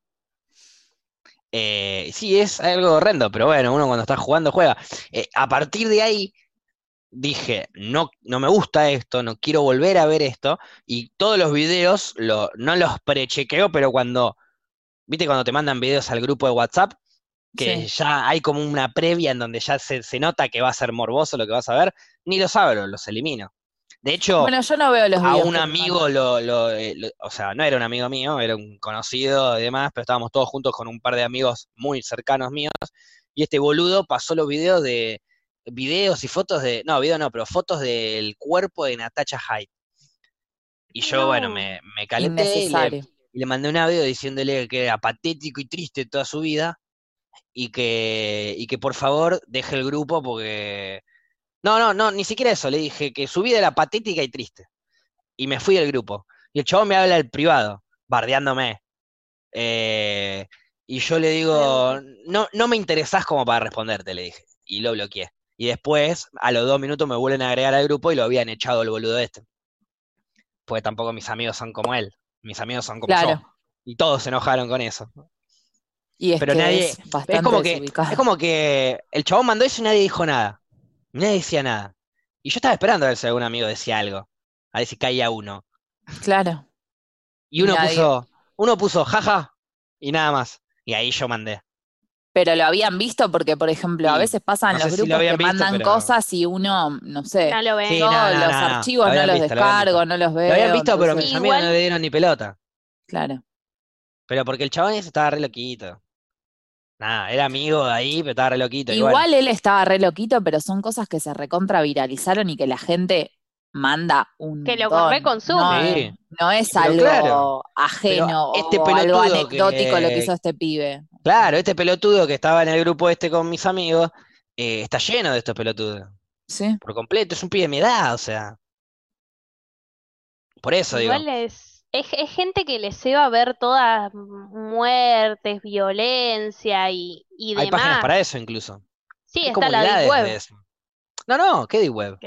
Eh, sí, es algo horrendo, pero bueno, uno cuando está jugando juega. Eh, a partir de ahí dije, no, no me gusta esto, no quiero volver a ver esto, y todos los videos lo, no los prechequeo, pero cuando, viste, cuando te mandan videos al grupo de WhatsApp, que Sí. ya hay como una previa en donde ya se, se nota que va a ser morboso lo que vas a ver, ni los abro, los elimino. De hecho, Bueno, yo no veo los a videos un amigo mandan. lo, lo- eh, lo- o sea, no era un amigo mío, era un conocido y demás, pero estábamos todos juntos con un par de amigos muy cercanos míos, y este boludo pasó los videos de, videos y fotos de, no, video no, pero fotos del cuerpo de Natacha Hyde. Y yo, bueno, No. me, me calenté y le, y le mandé un audio diciéndole que era patético y triste toda su vida, y que, y que por favor deje el grupo porque... No, no, no, ni siquiera eso, le dije que su vida era patética y triste. Y me fui del grupo. Y el chabón me habla al privado, bardeándome. Eh, y yo le digo, no, no me interesás como para responderte, le dije. Y lo bloqueé. Y después, a los dos minutos, me vuelven a agregar al grupo y lo habían echado el boludo este. Pues tampoco mis amigos son como él. Mis amigos son como Claro. yo. Y todos se enojaron con eso. Y es Pero que nadie- es Es como que, es como que el chabón mandó eso y nadie dijo nada. Nadie decía nada. Y yo estaba esperando a ver si algún amigo decía algo. A ver si caía uno. Claro. Y uno Nadie. puso, uno puso jaja y nada más. Y ahí yo mandé. Pero lo habían visto porque, por ejemplo, a veces pasan no los si lo grupos habían que visto, mandan pero- cosas y uno, no sé, No lo ven. Sí, no, no, no, los archivos Lo no los visto, descargo, no los veo. Lo habían visto, pero mis amigos no Igual- le dieron ni pelota. Claro. Pero porque el chabón ese estaba re loquito. Nada, era amigo de ahí, pero estaba re loquito. Igual Igual. él estaba re loquito, pero son cosas que se recontra viralizaron y que la gente manda un Que lo reconsume. No, Sí. no es algo claro, ajeno este o algo pelotudo anecdótico lo que hizo este pibe. Claro, este pelotudo que estaba en el grupo este con mis amigos, eh, está lleno de estos pelotudos. Sí. Por completo, es un pibe de mi edad, o sea. Por eso digo. Igual es, es, es gente que les va a ver todas muertes, violencia y, y Hay páginas demás. para eso incluso. Sí, Hay está la Deep Web. de. No, no, ¿qué Deep Web?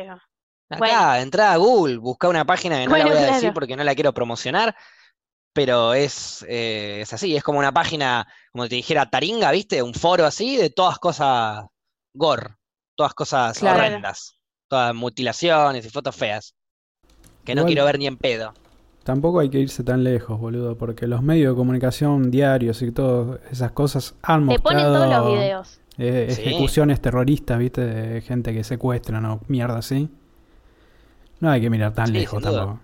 Acá, Bueno. entrá a Google, busca una página que no la voy a decir porque no la quiero promocionar, pero es, eh, es así, es como una página, como te dijera Taringa, ¿viste? Un foro así de todas cosas gore, todas cosas Claro. horrendas, todas mutilaciones y fotos feas, que no quiero ver ni en pedo. Tampoco hay que irse tan lejos, boludo, porque los medios de comunicación diarios y todas esas cosas han Te ponen mostrado todos los videos. eh, Sí. ejecuciones terroristas, ¿viste? De gente que secuestran o mierda así. No hay que mirar tan Sí, lejos tampoco.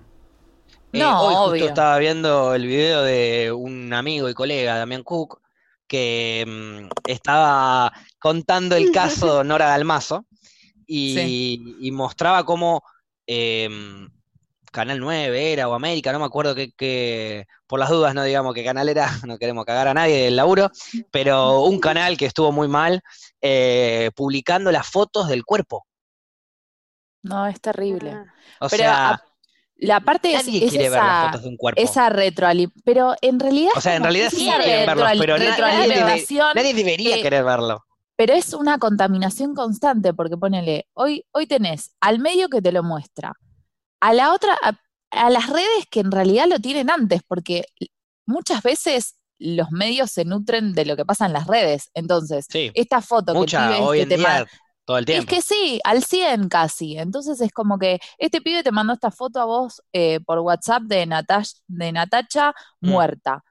Eh, No, hoy justo obvio. estaba viendo el video de un amigo y colega, Damián Cook, que mm, estaba contando el caso [LAUGHS] de Nora Dalmazo y, y mostraba cómo em, Canal 9 era o América, no me acuerdo qué, qué- por las dudas no digamos qué canal era, [LAUGHS] no queremos cagar a nadie del laburo, pero un canal que estuvo muy mal, eh, publicando las fotos del cuerpo. No, es terrible. Ah. O Pero sea, a- La parte es, nadie es quiere ver las esa, fotos de un cuerpo. esa retroalimentación. Pero en realidad O sea, en realidad que sí esa quieren retroali- pero na- nadie Nadie debería que- querer verlo. pero es una contaminación constante, porque ponele, hoy, hoy tenés al medio que te lo muestra, a la otra, a, a las redes que en realidad lo tienen antes, porque muchas veces los medios se nutren de lo que pasa en las redes. Entonces, Sí, esta foto que el mucha pibe hoy este en te día, todo el Es tiempo. que sí, al 100 casi. Entonces es como que este pibe te mandó esta foto a vos eh, por WhatsApp de, Natash- de Natacha Mm. muerta.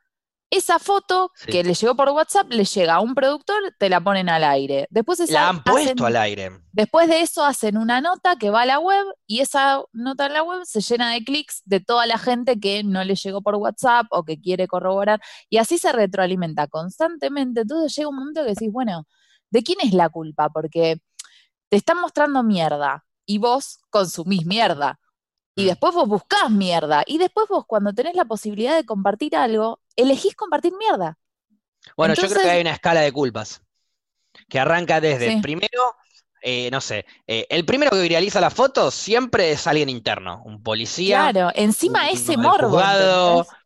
Esa foto Sí. que le llegó por WhatsApp le llega a un productor, te la ponen al aire. Después esa- La han puesto hacen- al aire. Después de eso hacen una nota que va a la web y esa nota en la web se llena de clics de toda la gente que no le llegó por WhatsApp o que quiere corroborar y así se retroalimenta constantemente. Entonces llega un momento que decís, bueno, ¿de quién es la culpa? Porque te están mostrando mierda y vos consumís mierda. Y Mm. después vos buscás mierda. Y después vos, cuando tenés la posibilidad de compartir algo, elegís compartir mierda. Bueno, yo creo que hay una escala de culpas que arranca desde Sí. primero, eh, no sé, eh, el primero que viraliza la foto siempre es alguien interno, un policía, Claro, encima un- ese morbo.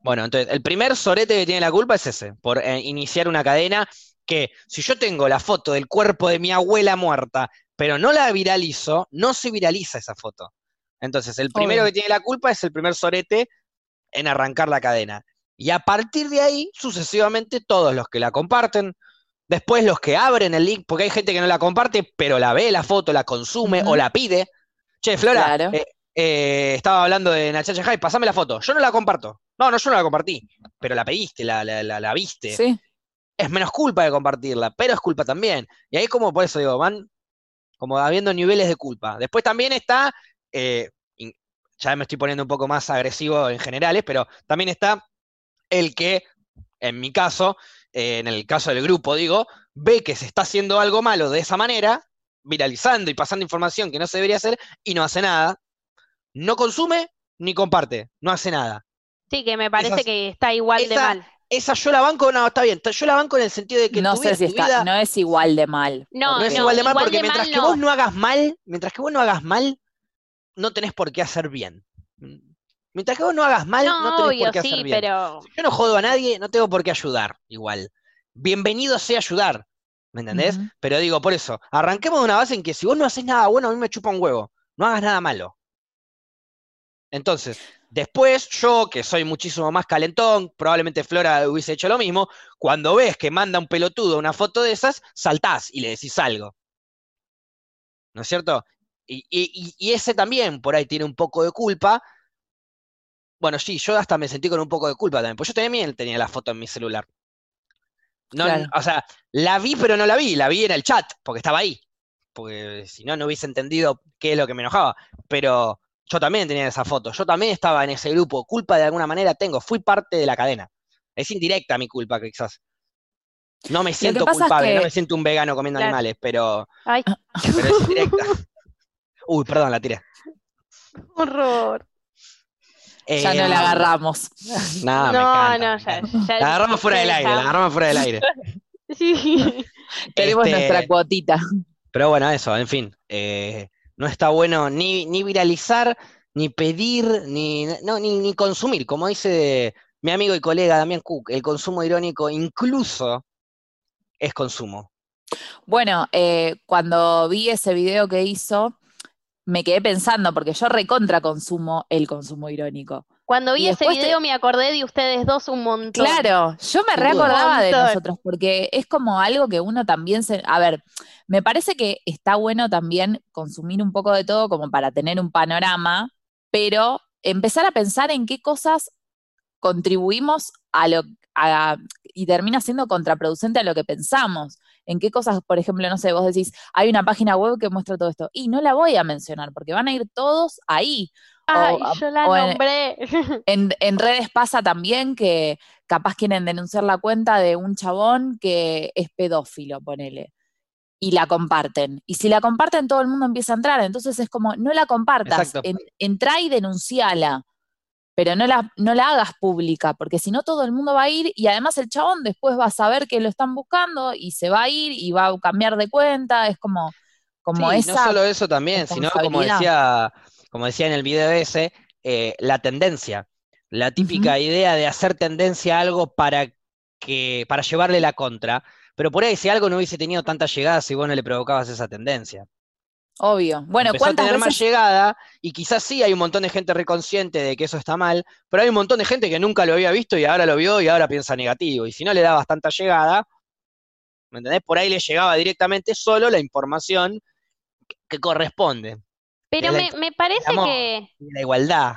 Bueno, entonces el primer sorete que tiene la culpa es ese, por eh, iniciar una cadena que si yo tengo la foto del cuerpo de mi abuela muerta, pero no la viralizo, no se viraliza esa foto. Entonces, el primero Obvio. que tiene la culpa es el primer sorete en arrancar la cadena. Y a partir de ahí, sucesivamente, todos los que la comparten, después los que abren el link, porque hay gente que no la comparte, pero la ve la foto, la consume o la pide. Che, Flora, Claro. eh, eh, estaba hablando de Nachacha High, pasame la foto. Yo no la comparto. No, no, yo no la compartí. Pero la pediste, la, la, la, la viste. Sí. Es menos culpa de compartirla, pero es culpa también. Y ahí como por eso digo, van como habiendo niveles de culpa. Después también está, eh, ya me estoy poniendo un poco más agresivo en generales, pero también está el que, en mi caso, eh, en el caso del grupo, digo, ve que se está haciendo algo malo de esa manera, viralizando y pasando información que no se debería hacer, y no hace nada. No consume ni comparte, no hace nada. Sí, que me parece que está igual de mal. Esa yo la banco, no, está bien. Yo la banco en el sentido de que No tu sé vida- si tu está, vida- no es igual de mal. No, no es no, igual de mal porque de mientras mal que no. vos no hagas mal, mientras que vos no hagas mal, no tenés por qué hacer bien. Mientras que vos no hagas mal, no, No, tenés obvio, por qué sí, hacer bien. pero Si yo no jodo a nadie, no tengo por qué ayudar igual. Bienvenido sea ayudar, ¿me entendés? Pero digo, por eso, arranquemos de una base en que si vos no haces nada bueno, a mí me chupa un huevo. No hagas nada malo. Entonces, después yo, que soy muchísimo más calentón, probablemente Flora hubiese hecho lo mismo, cuando ves que manda un pelotudo una foto de esas, saltás y le decís algo. ¿No es cierto? Y, y- y- ese también por ahí tiene un poco de culpa. Bueno, sí, yo hasta me sentí con un poco de culpa también, pues yo también tenía la foto en mi celular. No, Claro. O sea, la vi pero no la vi, la vi en el chat, porque estaba ahí. Porque si no, no hubiese entendido qué es lo que me enojaba. Pero yo también tenía esa foto, yo también estaba en ese grupo, culpa de alguna manera tengo, fui parte de la cadena. Es indirecta mi culpa, quizás. No me siento es culpable, no me siento un vegano comiendo Claro. animales, pero, Ay, pero es directa. [LAUGHS] Uy, perdón, la tiré. horror. Ya no la agarramos. No, me no, no, ya, La agarramos fuera del aire, la agarramos fuera del aire. [LAUGHS] Sí. Tenemos Este, nuestra cuotita. Pero bueno, eso, en fin. eh, no está bueno ni, ni viralizar, ni pedir, ni, no, ni, ni consumir. Como dice mi amigo y colega Damián Cook, el consumo irónico incluso es consumo. Bueno, eh, cuando vi ese video que hizo, me quedé pensando, porque yo recontra consumo el consumo irónico. Cuando vi ese te- video me acordé de ustedes dos un montón. Claro, yo me reacordaba de nosotros, porque es como algo que uno también se... A ver, me parece que está bueno también consumir un poco de todo como para tener un panorama, pero empezar a pensar en qué cosas contribuimos a lo a- y termina siendo contraproducente a lo que pensamos. En qué cosas, por ejemplo, no sé, vos decís, hay una página web que muestra todo esto, y no la voy a mencionar, porque van a ir todos ahí. Ay, O- yo la en- nombré. [LAUGHS] En, en redes pasa también que capaz quieren denunciar la cuenta de un chabón que es pedófilo, ponele. Y la comparten. Y si la comparten, todo el mundo empieza a entrar. Entonces es como, no la compartas, en- entrá y denunciala. Pero no la, no la hagas pública, porque si no todo el mundo va a ir y además el chabón después va a saber que lo están buscando y se va a ir y va a cambiar de cuenta. Es como, como Sí, esa. no solo eso también, sino como decía, como decía en el video ese, eh, la tendencia. La típica idea de hacer tendencia a algo para que, para llevarle la contra. Pero por ahí si algo no hubiese tenido tanta llegada si vos no le provocabas esa tendencia. Obvio. Bueno, Empezó a ¿cuántas tener más llegada y quizás sí hay un montón de gente reconsciente de que eso está mal, pero hay un montón de gente que nunca lo había visto y ahora lo vio y ahora piensa negativo. Y si no le dabas tanta llegada, ¿me entendés? Por ahí le llegaba directamente solo la información que corresponde. Pero me, me parece amor. que La igualdad.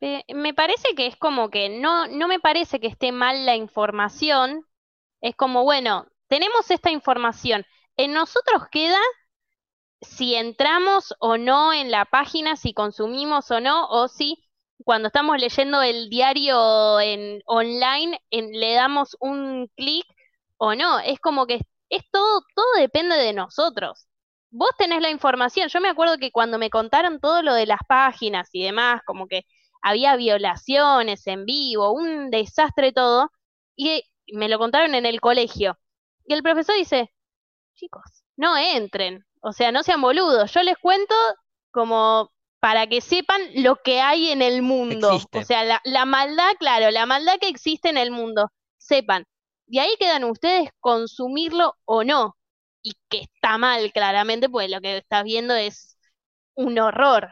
eh, me parece que es como que no, no me parece que esté mal la información. Es como, bueno, tenemos esta información. En nosotros queda si entramos o no en la página, si consumimos o no, o si cuando estamos leyendo el diario en online le damos un clic o no. Es como que es todo, todo depende de nosotros. Vos tenés la información. Yo me acuerdo que cuando me contaron todo lo de las páginas y demás, como que había violaciones en vivo, un desastre todo, y me lo contaron en el colegio. Y el profesor dice, chicos, no entren, o sea, no sean boludos, yo les cuento como para que sepan lo que hay en el mundo, Existe. o sea, la, la maldad, claro, la maldad que existe en el mundo, sepan. Y ahí quedan ustedes consumirlo o no, y que está mal claramente, pues lo que estás viendo es un horror.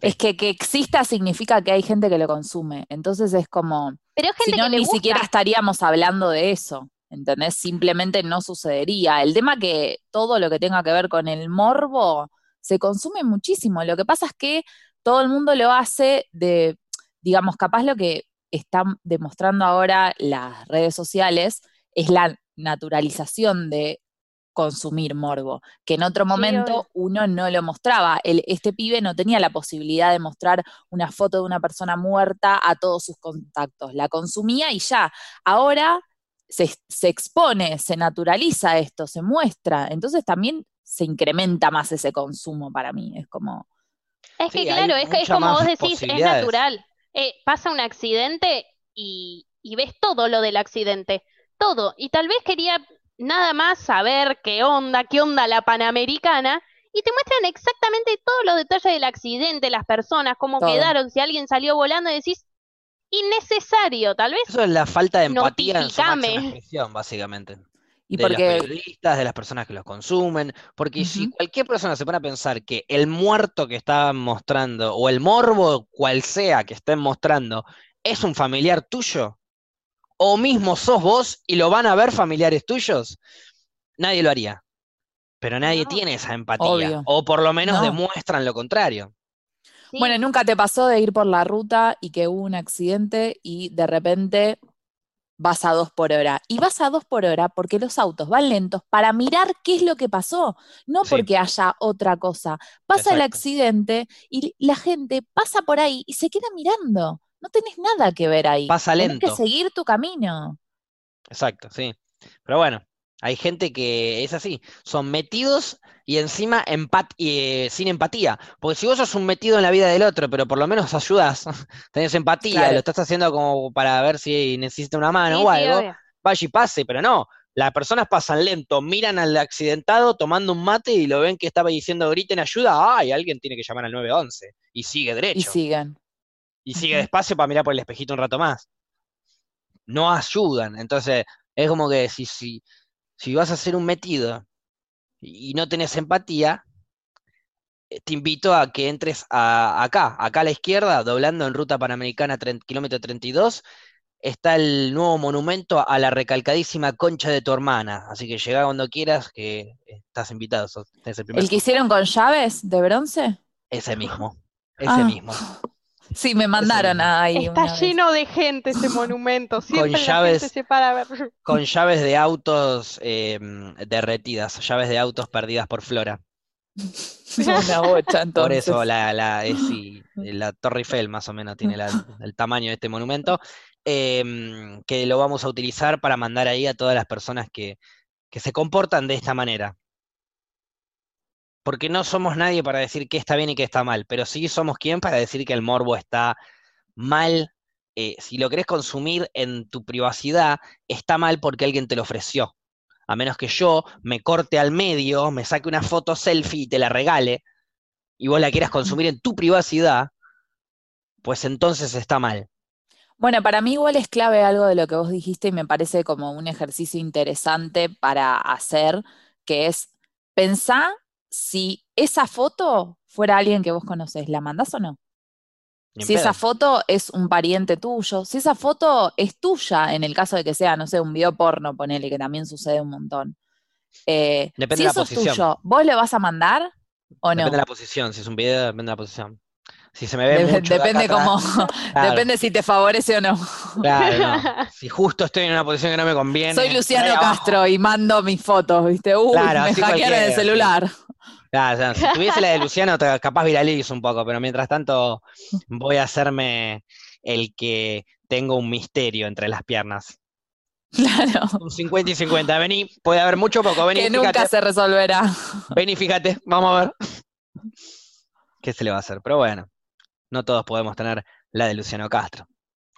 Es que que exista significa que hay gente que lo consume. Entonces es como, Pero es si no, que le ni gusta. siquiera estaríamos hablando de eso. ¿Entendés? Simplemente no sucedería. El tema que todo lo que tenga que ver con el morbo se consume muchísimo. Lo que pasa es que todo el mundo lo hace de, digamos, capaz lo que están demostrando ahora las redes sociales es la naturalización de consumir morbo, que en otro momento uno no lo mostraba. El- este pibe no tenía la posibilidad de mostrar una foto de una persona muerta a todos sus contactos. La consumía y ya. Ahora se, se expone, se naturaliza esto, se muestra. Entonces también se incrementa más ese consumo para mí. Es como, Es que Sí, claro, es, que- es como vos decís, es natural. Eh, pasa un accidente y, y ves todo lo del accidente, todo. Y tal vez quería nada más saber qué onda, qué onda la Panamericana, y te muestran exactamente todos los detalles del accidente, las personas, cómo Todo. quedaron, si alguien salió volando, y decís, innecesario, tal vez. Eso es la falta de empatía en su expresión, básicamente. y de los porque periodistas, de las personas que los consumen, porque si cualquier persona se pone a pensar que el muerto que están mostrando, o el morbo cual sea que estén mostrando, es un familiar tuyo, o mismo sos vos y lo van a ver familiares tuyos, nadie lo haría. Pero nadie No. tiene esa empatía, Obvio. o por lo menos No. demuestran lo contrario. Sí. Bueno, ¿nunca te pasó de ir por la ruta y que hubo un accidente y de repente vas a dos por hora? Y vas a dos por hora porque los autos van lentos para mirar qué es lo que pasó, no Sí. porque haya otra cosa. Pasa el accidente y la gente pasa por ahí y se queda mirando. No tenés nada que ver ahí. Pasa Tenés que lento. seguir tu camino. Exacto, sí. Pero bueno, hay gente que es así, son metidos y encima empat y, eh, sin empatía. Porque si vos sos un metido en la vida del otro, pero por lo menos ayudas, [LAUGHS] tenés empatía, Claro. lo estás haciendo como para ver si necesita una mano Sí, o algo, vaya y pase, pero no. Las personas pasan lento, miran al accidentado tomando un mate y lo ven que estaba diciendo griten ayuda, ay, alguien tiene que llamar al 911 y sigue derecho Y siguen. y sigue despacio para mirar por el espejito un rato más. No ayudan. Entonces, es como que si, si, si vas a ser un metido y no tenés empatía, eh, te invito a que entres a- acá, acá a la izquierda, doblando en ruta panamericana kilómetro 32, está el nuevo monumento a la recalcadísima concha de tu hermana. Así que llega cuando quieras, que estás invitado. sos- el primer ¿El que hicieron con llaves de bronce? Ese mismo, ese Ah. mismo. [LAUGHS] Sí, me mandaron ahí Está vez. lleno de gente ese monumento. Siempre la llaves. gente se para a ver. Con llaves de autos eh, derretidas, llaves de autos perdidas por Flora. [LAUGHS] Una bocha, entonces. Por eso la, la, es, sí, [LAUGHS] la Torre Eiffel más o menos tiene la- el tamaño de este monumento, em, que lo vamos a utilizar para mandar ahí a todas las personas que, que se comportan de esta manera. Porque no somos nadie para decir qué está bien y qué está mal, pero sí somos quien para decir que el morbo está mal. eh, si lo querés consumir en tu privacidad, está mal porque alguien te lo ofreció. A menos que yo me corte al medio, me saque una foto selfie y te la regale, y vos la quieras consumir en tu privacidad, pues entonces está mal. Bueno, para mí igual es clave algo de lo que vos dijiste y me parece como un ejercicio interesante para hacer, que es pensar si esa foto fuera alguien que vos conocés, ¿la mandás o no? Si esa foto es un pariente tuyo, si esa foto es tuya, en el caso de que sea, no sé, un video porno, ponele, que también sucede un montón. Eh, Depende si de la eso es tuyo, ¿vos le vas a mandar o no? Depende de la posición, si es un video, depende de la posición. Si se me ve Dep- mucho de depende atrás, cómo, [LAUGHS] [LAUGHS] claro, depende si te favorece o no. claro, no. [LAUGHS] Si justo estoy en una posición que no me conviene. Soy Luciano abajo. Castro y mando mis fotos, ¿viste? Uy, Claro, me hackearon el sí. Celular. Claro, o sea, si [LAUGHS] tuviese la de Luciano, capaz viralizo un poco, pero mientras tanto voy a hacerme el que tengo un misterio entre las piernas. Claro. Un 50 y 50. Vení, puede haber mucho o poco. Vení, Que fíjate. nunca se resolverá. Vení, fíjate, vamos a ver. ¿Qué se le va a hacer? Pero bueno, no todos podemos tener la de Luciano Castro.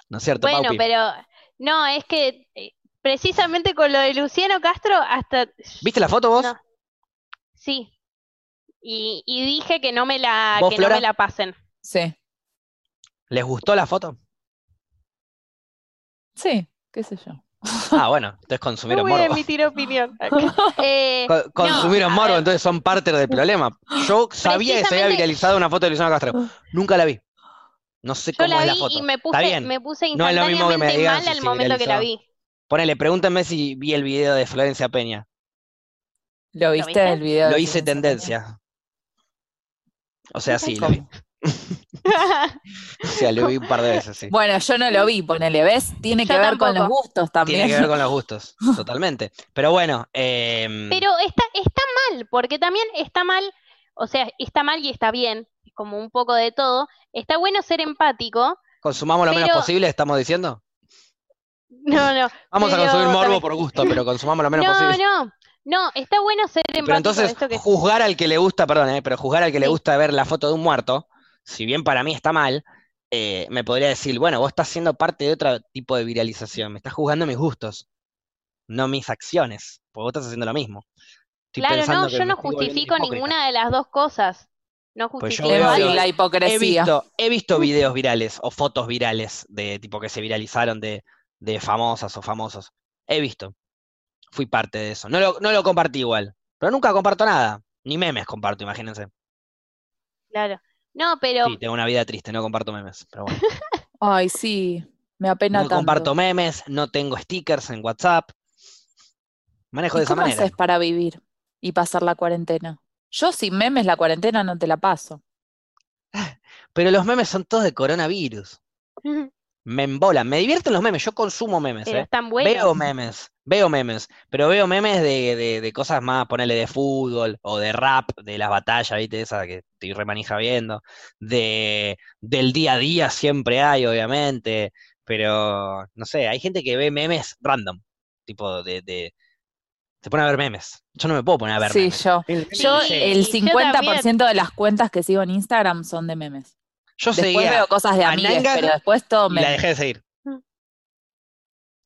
¿No es cierto, Bueno, Paupi? pero no, es que eh, precisamente con lo de Luciano Castro, hasta ¿Viste la foto vos? No. sí. Y, y dije que no me la, ¿Vos, que no me la pasen. Sí, ¿Les gustó la foto? sí, qué sé yo. Ah, bueno, entonces [LAUGHS] [LAUGHS] No consumieron voy a emitir opinión. Eh, Co- consumieron a morbo, ver. entonces son parte del problema. Yo sabía que se había viralizado una foto de Luciano Castro. Nunca la vi. No sé yo cómo la es la vi foto. y me Está puse, bien. me puse No es lo mismo que me digan mal si al momento que la vi. Ponele, pregúntenme si vi el video de Florencia Peña. ¿Lo viste viste? el video? Lo hice tendencia. O sea, sí, lo vi. [LAUGHS] O sea, lo vi un par de veces, sí. Bueno, yo no lo vi, ponele, ¿ves? Tiene Yo que ver con los gustos también. Tiene que ver con los [LAUGHS] gustos, totalmente. Pero bueno, em, Pero está, está mal, porque también está mal, o sea, está mal y está bien, como un poco de todo. Está bueno ser empático. consumamos lo menos posible, estamos diciendo. No, no. Vamos a consumir morbo por gusto, pero consumamos lo menos No, posible. no, no, está bueno ser empático. Pero entonces, esto que- juzgar al que le gusta, perdón, eh, pero juzgar al que le gusta ver la foto de un muerto, si bien para mí está mal, eh, me podría decir, bueno, vos estás siendo parte de otro tipo de viralización, me estás juzgando mis gustos, no mis acciones, porque vos estás haciendo lo mismo. Estoy Claro, no, yo no justifico ninguna de las dos cosas. No Pues yo justifico veo la He hipocresía. visto, he visto videos virales o fotos virales de tipo que se viralizaron de, de famosas o famosos. He visto. Fui parte de eso. No lo, no lo compartí igual. Pero nunca comparto nada. Ni memes comparto, imagínense. Claro. No, pero Sí, tengo una vida triste, no comparto memes. Pero bueno. [LAUGHS] Ay, sí, me apena No tanto. comparto memes, no tengo stickers en WhatsApp. Manejo ¿Y de esa cómo manera. haces para vivir y pasar la cuarentena? Yo sin memes la cuarentena no te la paso. [LAUGHS] Pero los memes son todos de coronavirus. [LAUGHS] Me embolan. Me divierten los memes. Yo consumo memes, pero ¿eh? están buenos. Veo memes, veo memes, pero veo memes de, de, de cosas más, ponerle de fútbol o de rap, de las batallas, ¿viste? Esa que estoy remanija viendo, de, del día a día siempre hay, obviamente, pero no sé, hay gente que ve memes random. tipo de, de- se pone a ver memes. Yo no me puedo poner a ver Sí, memes. yo. El meme Yo, llega. el yo 50% de las cuentas que sigo en Instagram son de memes. Yo Después seguía veo cosas de a amigues, Nangar pero después todo la dejé de seguir.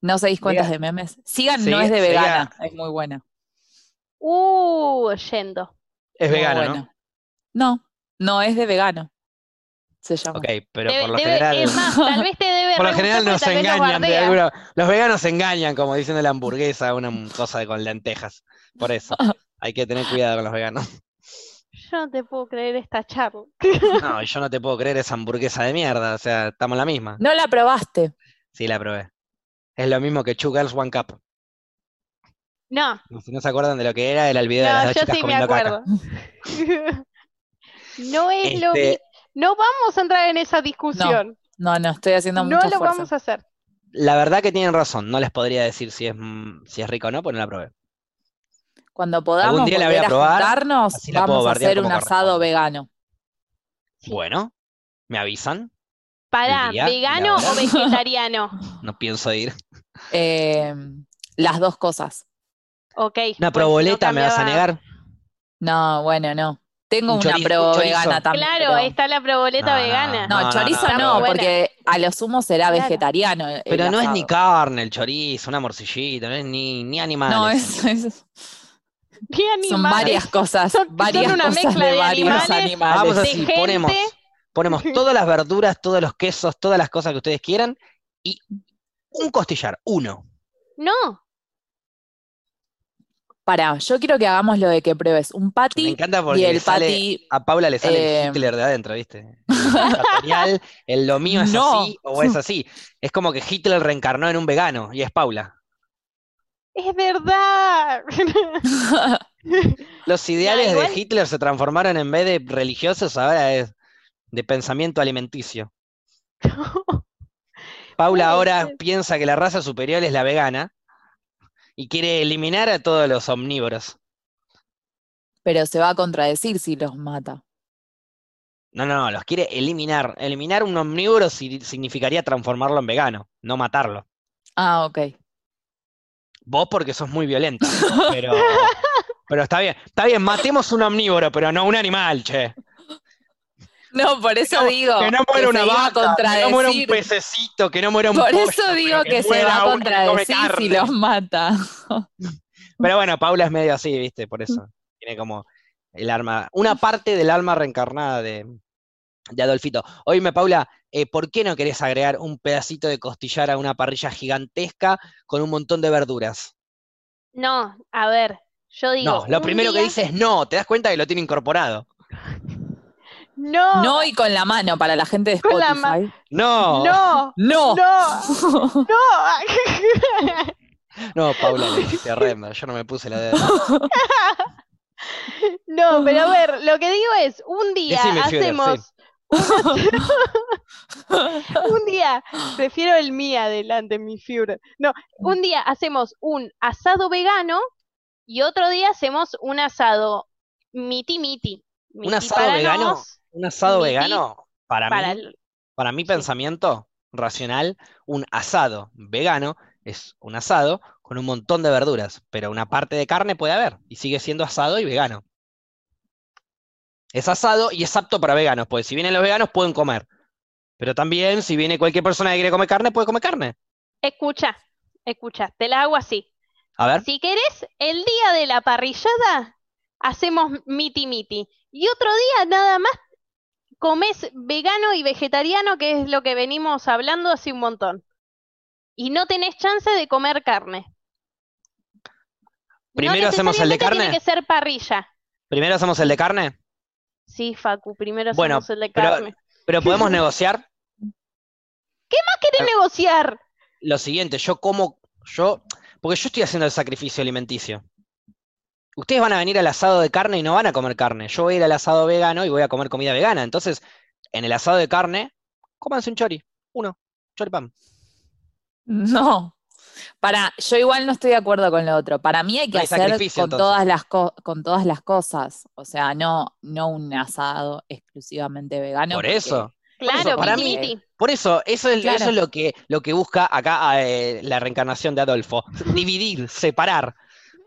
¿No seguís cuentas de memes? Sigan, no es de seguía- vegana, es muy buena. Uh, yendo. Es vegano, buena. No, no es de vegano. Se llama. ¿no? Ok, pero Debe- por lo debe- general. es más, tal vez te debe [LAUGHS] Por lo general nos engañan de bardea. alguna- Los veganos se engañan, como diciendo la hamburguesa, una cosa de- con lentejas. Por eso. [LAUGHS] Hay que tener cuidado con los veganos. Yo no te puedo creer esta charla. [LAUGHS] No, yo no te puedo creer esa hamburguesa de mierda. O sea, estamos en la misma. No la probaste. Sí, la probé. Es lo mismo que Two Girls One Cup. No, Si no se acuerdan de lo que era, era el video de las no, dos yo chicas sí me caca. acuerdo. [LAUGHS] No es lo Este- mismo. No vamos a entrar en esa discusión. No, no, estoy haciendo No, mucho lo esfuerzo. vamos a hacer. La verdad que tienen razón. No les podría decir si es, si es rico o no, pues no la probé. Cuando podamos día la voy a volver a probar, juntarnos, vamos a hacer un asado vegano. Sí. Bueno, me avisan. Para, ¿vegano o vegetariano? [LAUGHS] No pienso ir. Eh, las dos cosas. Ok. Una pues, no proboleta me vas a negar. No, bueno, no. Tengo Un una pro vegana también. Claro, pero- está la proboleta No, vegana. No, No, chorizo no, no, no. porque a lo sumo será Claro. vegetariano. el Pero no es ni carne el chorizo, una morcillita, no es ni, ni animal. No, [LAUGHS] eso. es, es- [LAUGHS] Son varias cosas, Son- son varias una cosas mezcla de de varios animales. animales. Vamos de así, gente. ponemos, ponemos todas las verduras, todos los quesos, todas las cosas que ustedes quieran y un costillar, uno. No, Pará, yo quiero que hagamos lo de que pruebes un Me patty encanta porque y el le sale- patty. a Paula le sale eh, el Hitler de adentro, ¿viste? El dictatorial, el lo mío es [LAUGHS] No. así o es así. Es como que Hitler reencarnó en un vegano y es Paula. Es verdad. Los [LAUGHS] ideales igual- de Hitler se transformaron en vez de religiosos, ahora es de pensamiento alimenticio. [LAUGHS] Paula ahora piensa que la raza superior es la vegana y quiere eliminar a todos los omnívoros. Pero se va a contradecir si los mata. No, no, no, los quiere eliminar. Eliminar un omnívoro si- significaría transformarlo en vegano, no matarlo. Ah, ok. Vos porque sos muy violenta, [LAUGHS] pero, pero está bien. Está bien, matemos un omnívoro, pero no un animal, che. No, por eso no- digo Que no muera una se iba a vaca, que no muera un pececito, que no muera un Por pollo, eso digo pero que se va a que contradecir si los mata. [LAUGHS] Pero bueno, Paula es medio así, ¿viste? Por eso. Tiene como el arma, una parte del alma reencarnada de, de Adolfito. Oíme, Paula, eh, ¿por qué no querés agregar un pedacito de costillar a una parrilla gigantesca con un montón de verduras? No, a ver, yo digo. No, lo primero que día- dice es no, te das cuenta que lo tiene incorporado. [LAUGHS] No, No y con la mano para la gente de Con la ma- Spotify. No, no, No. no, [LAUGHS] no. [LAUGHS] no, Paula, le dijiste horrendo, yo no me puse la de... No, pero a ver, lo que digo es, un día Decime, hacemos [LAUGHS] un día, prefiero el mí adelante, mi Führer. No, un día hacemos un asado vegano y otro día hacemos un asado miti miti. ¿Un asado para vegano? nos, Un asado vegano, para para mí, el- para mi sí. pensamiento racional, un asado vegano es un asado con un montón de verduras, pero una parte de carne puede haber y sigue siendo asado y vegano. Es asado y es apto para veganos, pues si vienen los veganos pueden comer, pero también si viene cualquier persona que quiere comer carne, puede comer carne. Escucha, escucha, te la hago así. A ver, Si querés, el día de la parrillada hacemos miti miti. Y otro día nada más comes vegano y vegetariano, que es lo que venimos hablando hace un montón. Y no tenés chance de comer carne. No Primero hacemos el de carne. Tiene que ser parrilla. primero hacemos el de carne, Sí, Facu, primero Bueno, hacemos el de pero- carne. pero podemos negociar ¿Qué querés negociar? lo siguiente, yo como, yo, porque yo estoy haciendo el sacrificio alimenticio. Ustedes van a venir al asado de carne y no van a comer carne. Yo voy a ir al asado vegano y voy a comer comida vegana. Entonces, en el asado de carne, cómanse un chori, uno, choripán. No. Para, yo igual no estoy de acuerdo con lo otro. Para mí hay que No hay hacer con entonces. todas las co- con todas las cosas. O sea, no, no un asado exclusivamente vegano. Por eso. Claro, para miti, mí. Por eso, eso es, Claro. eso es lo que, lo que busca acá eh, la reencarnación de Adolfo. Dividir, separar.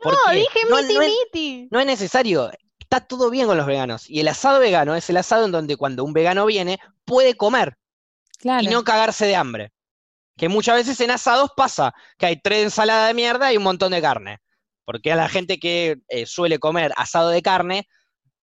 No, dije no- miti, no es- miti. no es necesario. Está todo bien con los veganos. Y el asado vegano es el asado en donde cuando un vegano viene puede comer Claro. y no cagarse de hambre. Que muchas veces en asados pasa que hay tres ensaladas de mierda y un montón de carne. Porque a la gente que eh, suele comer asado de carne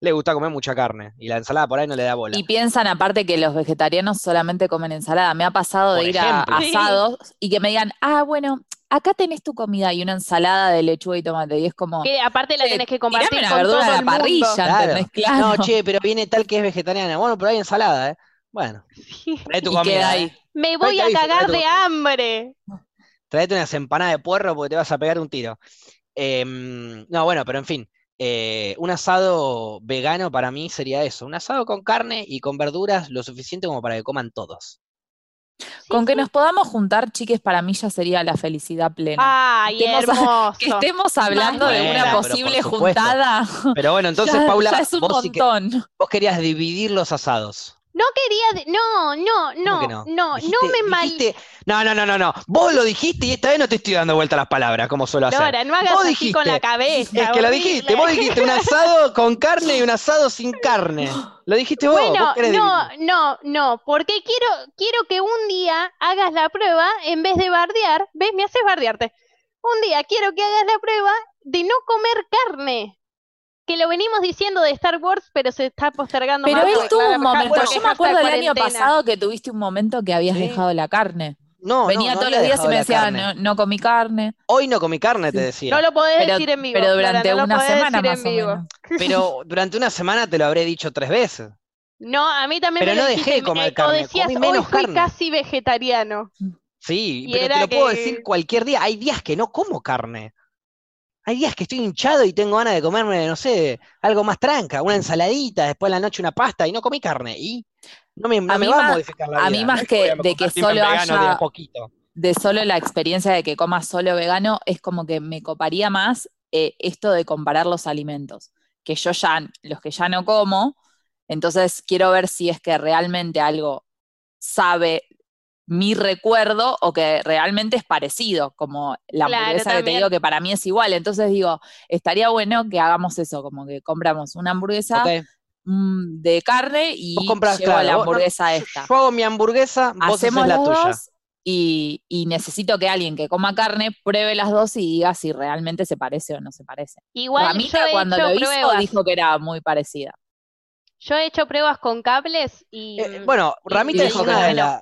le gusta comer mucha carne. Y la ensalada por ahí no le da bola. Y piensan aparte que los vegetarianos solamente comen ensalada. Me ha pasado de ir a. Sí. asados y que me digan, ah, bueno, acá tenés tu comida y una ensalada de lechuga y tomate. Y es como, Que aparte la "Eh, tenés que compartir con verdura todo a la parrilla, Claro. ¿entendés? Claro. No, che, pero viene tal que es vegetariana. Bueno, pero hay ensalada, ¿eh? Bueno, [LAUGHS] trae tu comida. queda ¿eh? ahí. Me voy a cagar de hambre. Traete unas empanadas de puerro porque te vas a pegar un tiro. Em, no, bueno, pero en fin. eh, un asado vegano para mí sería eso. Un asado con carne y con verduras lo suficiente como para que coman todos. Con que nos podamos juntar, chiques, para mí ya sería la felicidad plena. Ay, Estemos- hermoso. que estemos hablando de una posible juntada. Pero bueno, entonces, [LAUGHS] ya, Paula, ya es un vos, sí que- montón. vos querías dividir los asados. No quería, de- no, no, ¿Cómo no, no, no? no, Dijiste- me mal. dijiste- No, no, no, no, no. Vos lo dijiste y esta vez no te estoy dando vuelta las palabras, como suelo hacer. Lora, no hagas Vos así con la dijiste, cabeza. Es que lo dijiste, vos dijiste un asado con carne y un asado sin carne. Lo dijiste vos. Bueno, vos querés no, no, no, porque quiero, quiero que un día hagas la prueba en vez de bardear, ¿ves? Me haces bardearte. Un día quiero que hagas la prueba de no comer carne. Que lo venimos diciendo de Star Wars, pero se está postergando Pero más él porque tuvo un momento. Yo me acuerdo el año pasado que tuviste un momento que habías Sí. dejado la carne. No, no, Venía no todos los días y me decía, no, no comí carne. Hoy no comí carne, te decía. No lo podés Pero- decir en vivo. pero durante no lo una semana decir más en o vivo. menos. [LAUGHS] Pero durante una semana te lo habré dicho tres veces. No, a mí también Pero me lo no dejé dijiste, de comer eh, carne, O decías, comí hoy menos fui carne". casi vegetariano. Sí, Y pero te era lo puedo decir cualquier día. Hay días que no como carne. Hay días que estoy hinchado y tengo ganas de comerme, no sé, algo más tranca, una ensaladita, después de la noche una pasta y no comí carne. Y no me, no A me mí va a modificar la a vida. mí No más que a de que solo de a haya- poquito. de solo la experiencia de que comas solo vegano, es como que me coparía más eh, esto de comparar los alimentos. Que yo ya, los que ya no como, entonces quiero ver si es que realmente algo sabe mi recuerdo o que realmente es parecido, como la Claro, hamburguesa que te digo que para mí es igual. Entonces digo, estaría bueno que hagamos eso, como que compramos una hamburguesa mm, de carne y Vos compras, llevo claro, la vos- no, hamburguesa esta Yo hago mi hamburguesa, vos haces hacemos la las tuya. dos y, y necesito que alguien que coma carne pruebe las dos y diga si realmente se parece o no se parece. Igual Ramita yo he cuando hecho lo hizo pruebas. dijo que era muy parecida. Yo he hecho pruebas con cables y Eh, bueno, y- Ramita y es dijo una que de no.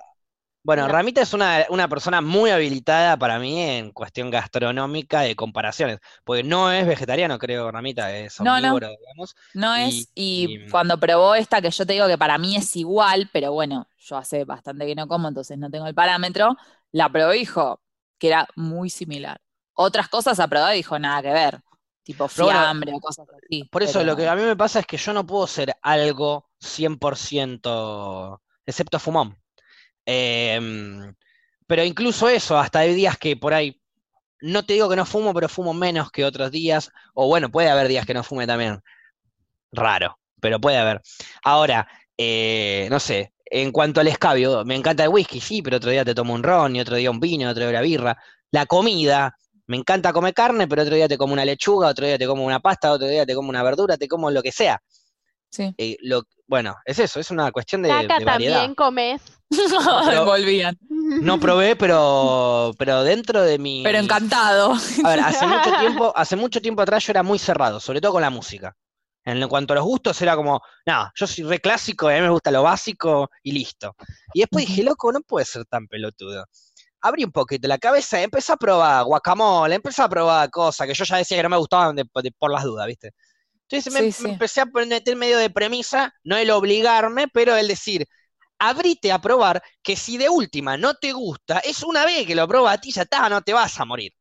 Bueno, No. Ramita es una, una persona muy habilitada para mí en cuestión gastronómica de comparaciones, porque no es vegetariano, creo, Ramita, es No, no. omnívoro, digamos. No Y- es, y, y- cuando probó esta, que yo te digo que para mí es igual, pero bueno, yo hace bastante que no como, entonces no tengo el parámetro, la probó y dijo que era muy similar. Otras cosas ha probado y dijo nada que ver, tipo bueno, fiambre o cosas así. Por eso lo que a mí me pasa es que yo no puedo ser algo 100%, excepto fumón. Em, pero incluso eso, hasta hay días que por ahí, no te digo que no fumo, pero fumo menos que otros días, o bueno, puede haber días que no fume también. Raro, pero puede haber. Ahora, eh, no sé, en cuanto al escabio, me encanta el whisky, sí, pero otro día te tomo un ron, y otro día un vino, otro día una birra. La comida, me encanta comer carne, pero otro día te como una lechuga, otro día te como una pasta, otro día te como una verdura, te como lo que sea. Sí. Eh, lo, bueno, es eso, es una cuestión de, caca de variedad. también comes. Pero- [LAUGHS] Volvían. No probé, pero, pero dentro de mi... Pero encantado. A ver, hace mucho tiempo, hace mucho tiempo atrás yo era muy cerrado, sobre todo con la música. En cuanto a los gustos era como, no, yo soy re clásico, a mí me gusta lo básico y listo. Y después dije, loco, no puede ser tan pelotudo. Abrí un poquito la cabeza y empecé a probar guacamole, empecé a probar cosas que yo ya decía que no me gustaban de- de- por las dudas, ¿viste? Entonces me, Sí, me empecé a meter medio de premisa, no el obligarme, pero el decir, abrite a probar que si de última no te gusta, es una vez que lo probas a ti, ya está, no te vas a morir.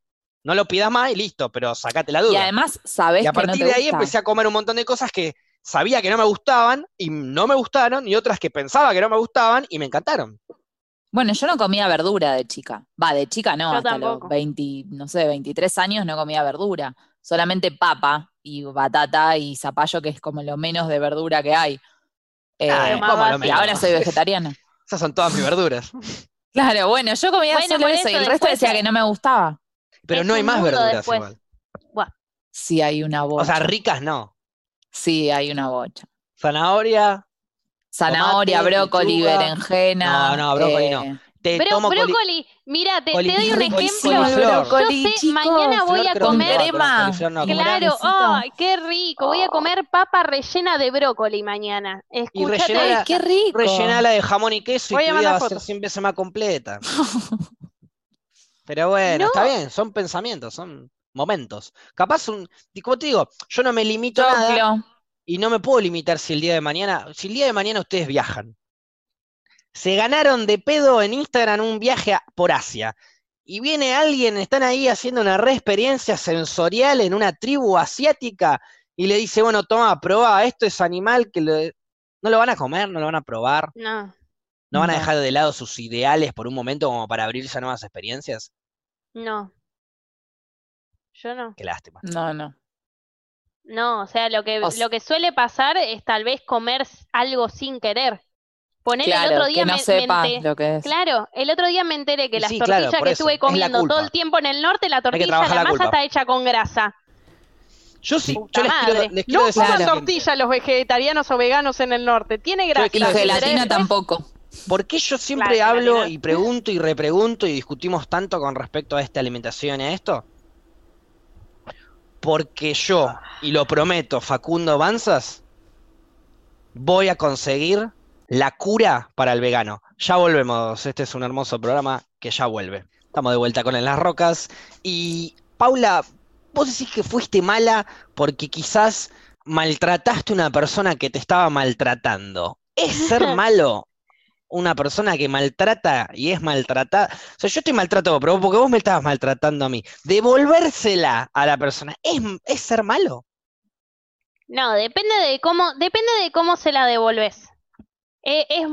No lo pidas más y listo, pero sacate la duda. Y además sabés Y a que no partir te de ahí gusta. empecé a comer un montón de cosas que sabía que no me gustaban y no me gustaron, y otras que pensaba que no me gustaban y me encantaron. Bueno, yo no comía verdura de chica. Va, de chica no, Yo hasta tampoco. los 20, no sé, 23 años no comía verdura. Solamente papa y batata y zapallo, que es como lo menos de verdura que hay. Eh, Ah, más ¿cómo lo básico. y menos? ahora soy vegetariana. Esas son todas mis verduras. [LAUGHS] Claro, bueno, yo comía Bueno, solo eso y el resto decía que no me gustaba. Pero Es no hay más verduras después. igual. Sí, hay una bocha. O sea, ricas no. sí, hay una bocha. Zanahoria, Zanahoria, Tomate, brócoli, lechuga. berenjena. No, no, brócoli eh, no. Te Bro- tomo coli- brócoli, mira, te, te doy un ejemplo. Brócoli, Yo sé, chicos, mañana voy a comer. crema. no, Claro. ¡ay, qué rico! Voy a comer papa rellena de brócoli mañana. Escúchate. rellenala- Ay, qué rico. rellenala de jamón y queso Voy y a tu vida va a ser fotos. 100 veces más completa. [LAUGHS] Pero bueno, No. está bien, son pensamientos, son momentos. Capaz un, y como te digo, yo no me limito a nada y no me puedo limitar si el día de mañana, si el día de mañana ustedes viajan. Se ganaron de pedo en Instagram un viaje a- por Asia. Y viene alguien, están ahí haciendo una re experiencia sensorial en una tribu asiática y le dice, bueno, toma, probá, esto es animal que lo- no lo van a comer, no lo van a probar. No, ¿No van a dejar de lado sus ideales por un momento como para abrirse a nuevas experiencias? no. Yo no. Qué lástima. No, no. No, o sea, lo que, O s- lo que suele pasar es tal vez comer algo sin querer. Poner el Claro, otro día que no me, me sepas ente- lo que es. Claro, el otro día me enteré que las sí, tortillas que eso, estuve es la comiendo todo el tiempo en el norte, la tortilla, la la masa culpa. está hecha con grasa. Yo sí, Puta yo les quiero, les quiero No decir usan Claro. tortilla los vegetarianos o veganos en el norte. Tiene grasa. Y Claro, gelatina tampoco. ¿Por qué yo siempre Claro, hablo y pregunto y repregunto y discutimos tanto con respecto a esta alimentación y a esto? Porque yo, y lo prometo, Facundo Banzas, voy a conseguir la cura para el vegano. Ya volvemos, este es un hermoso programa que ya vuelve. Estamos de vuelta con En las Rocas. Y Paula, vos decís que fuiste mala porque quizás maltrataste a una persona que te estaba maltratando. ¿Es ser [LAUGHS] malo una persona que maltrata y es maltratada? O sea, yo estoy maltratado, pero porque vos me estabas maltratando a mí. Devolvérsela a la persona, ¿es, es ser malo? No, depende de cómo, depende de cómo se la devolves. Eh, es,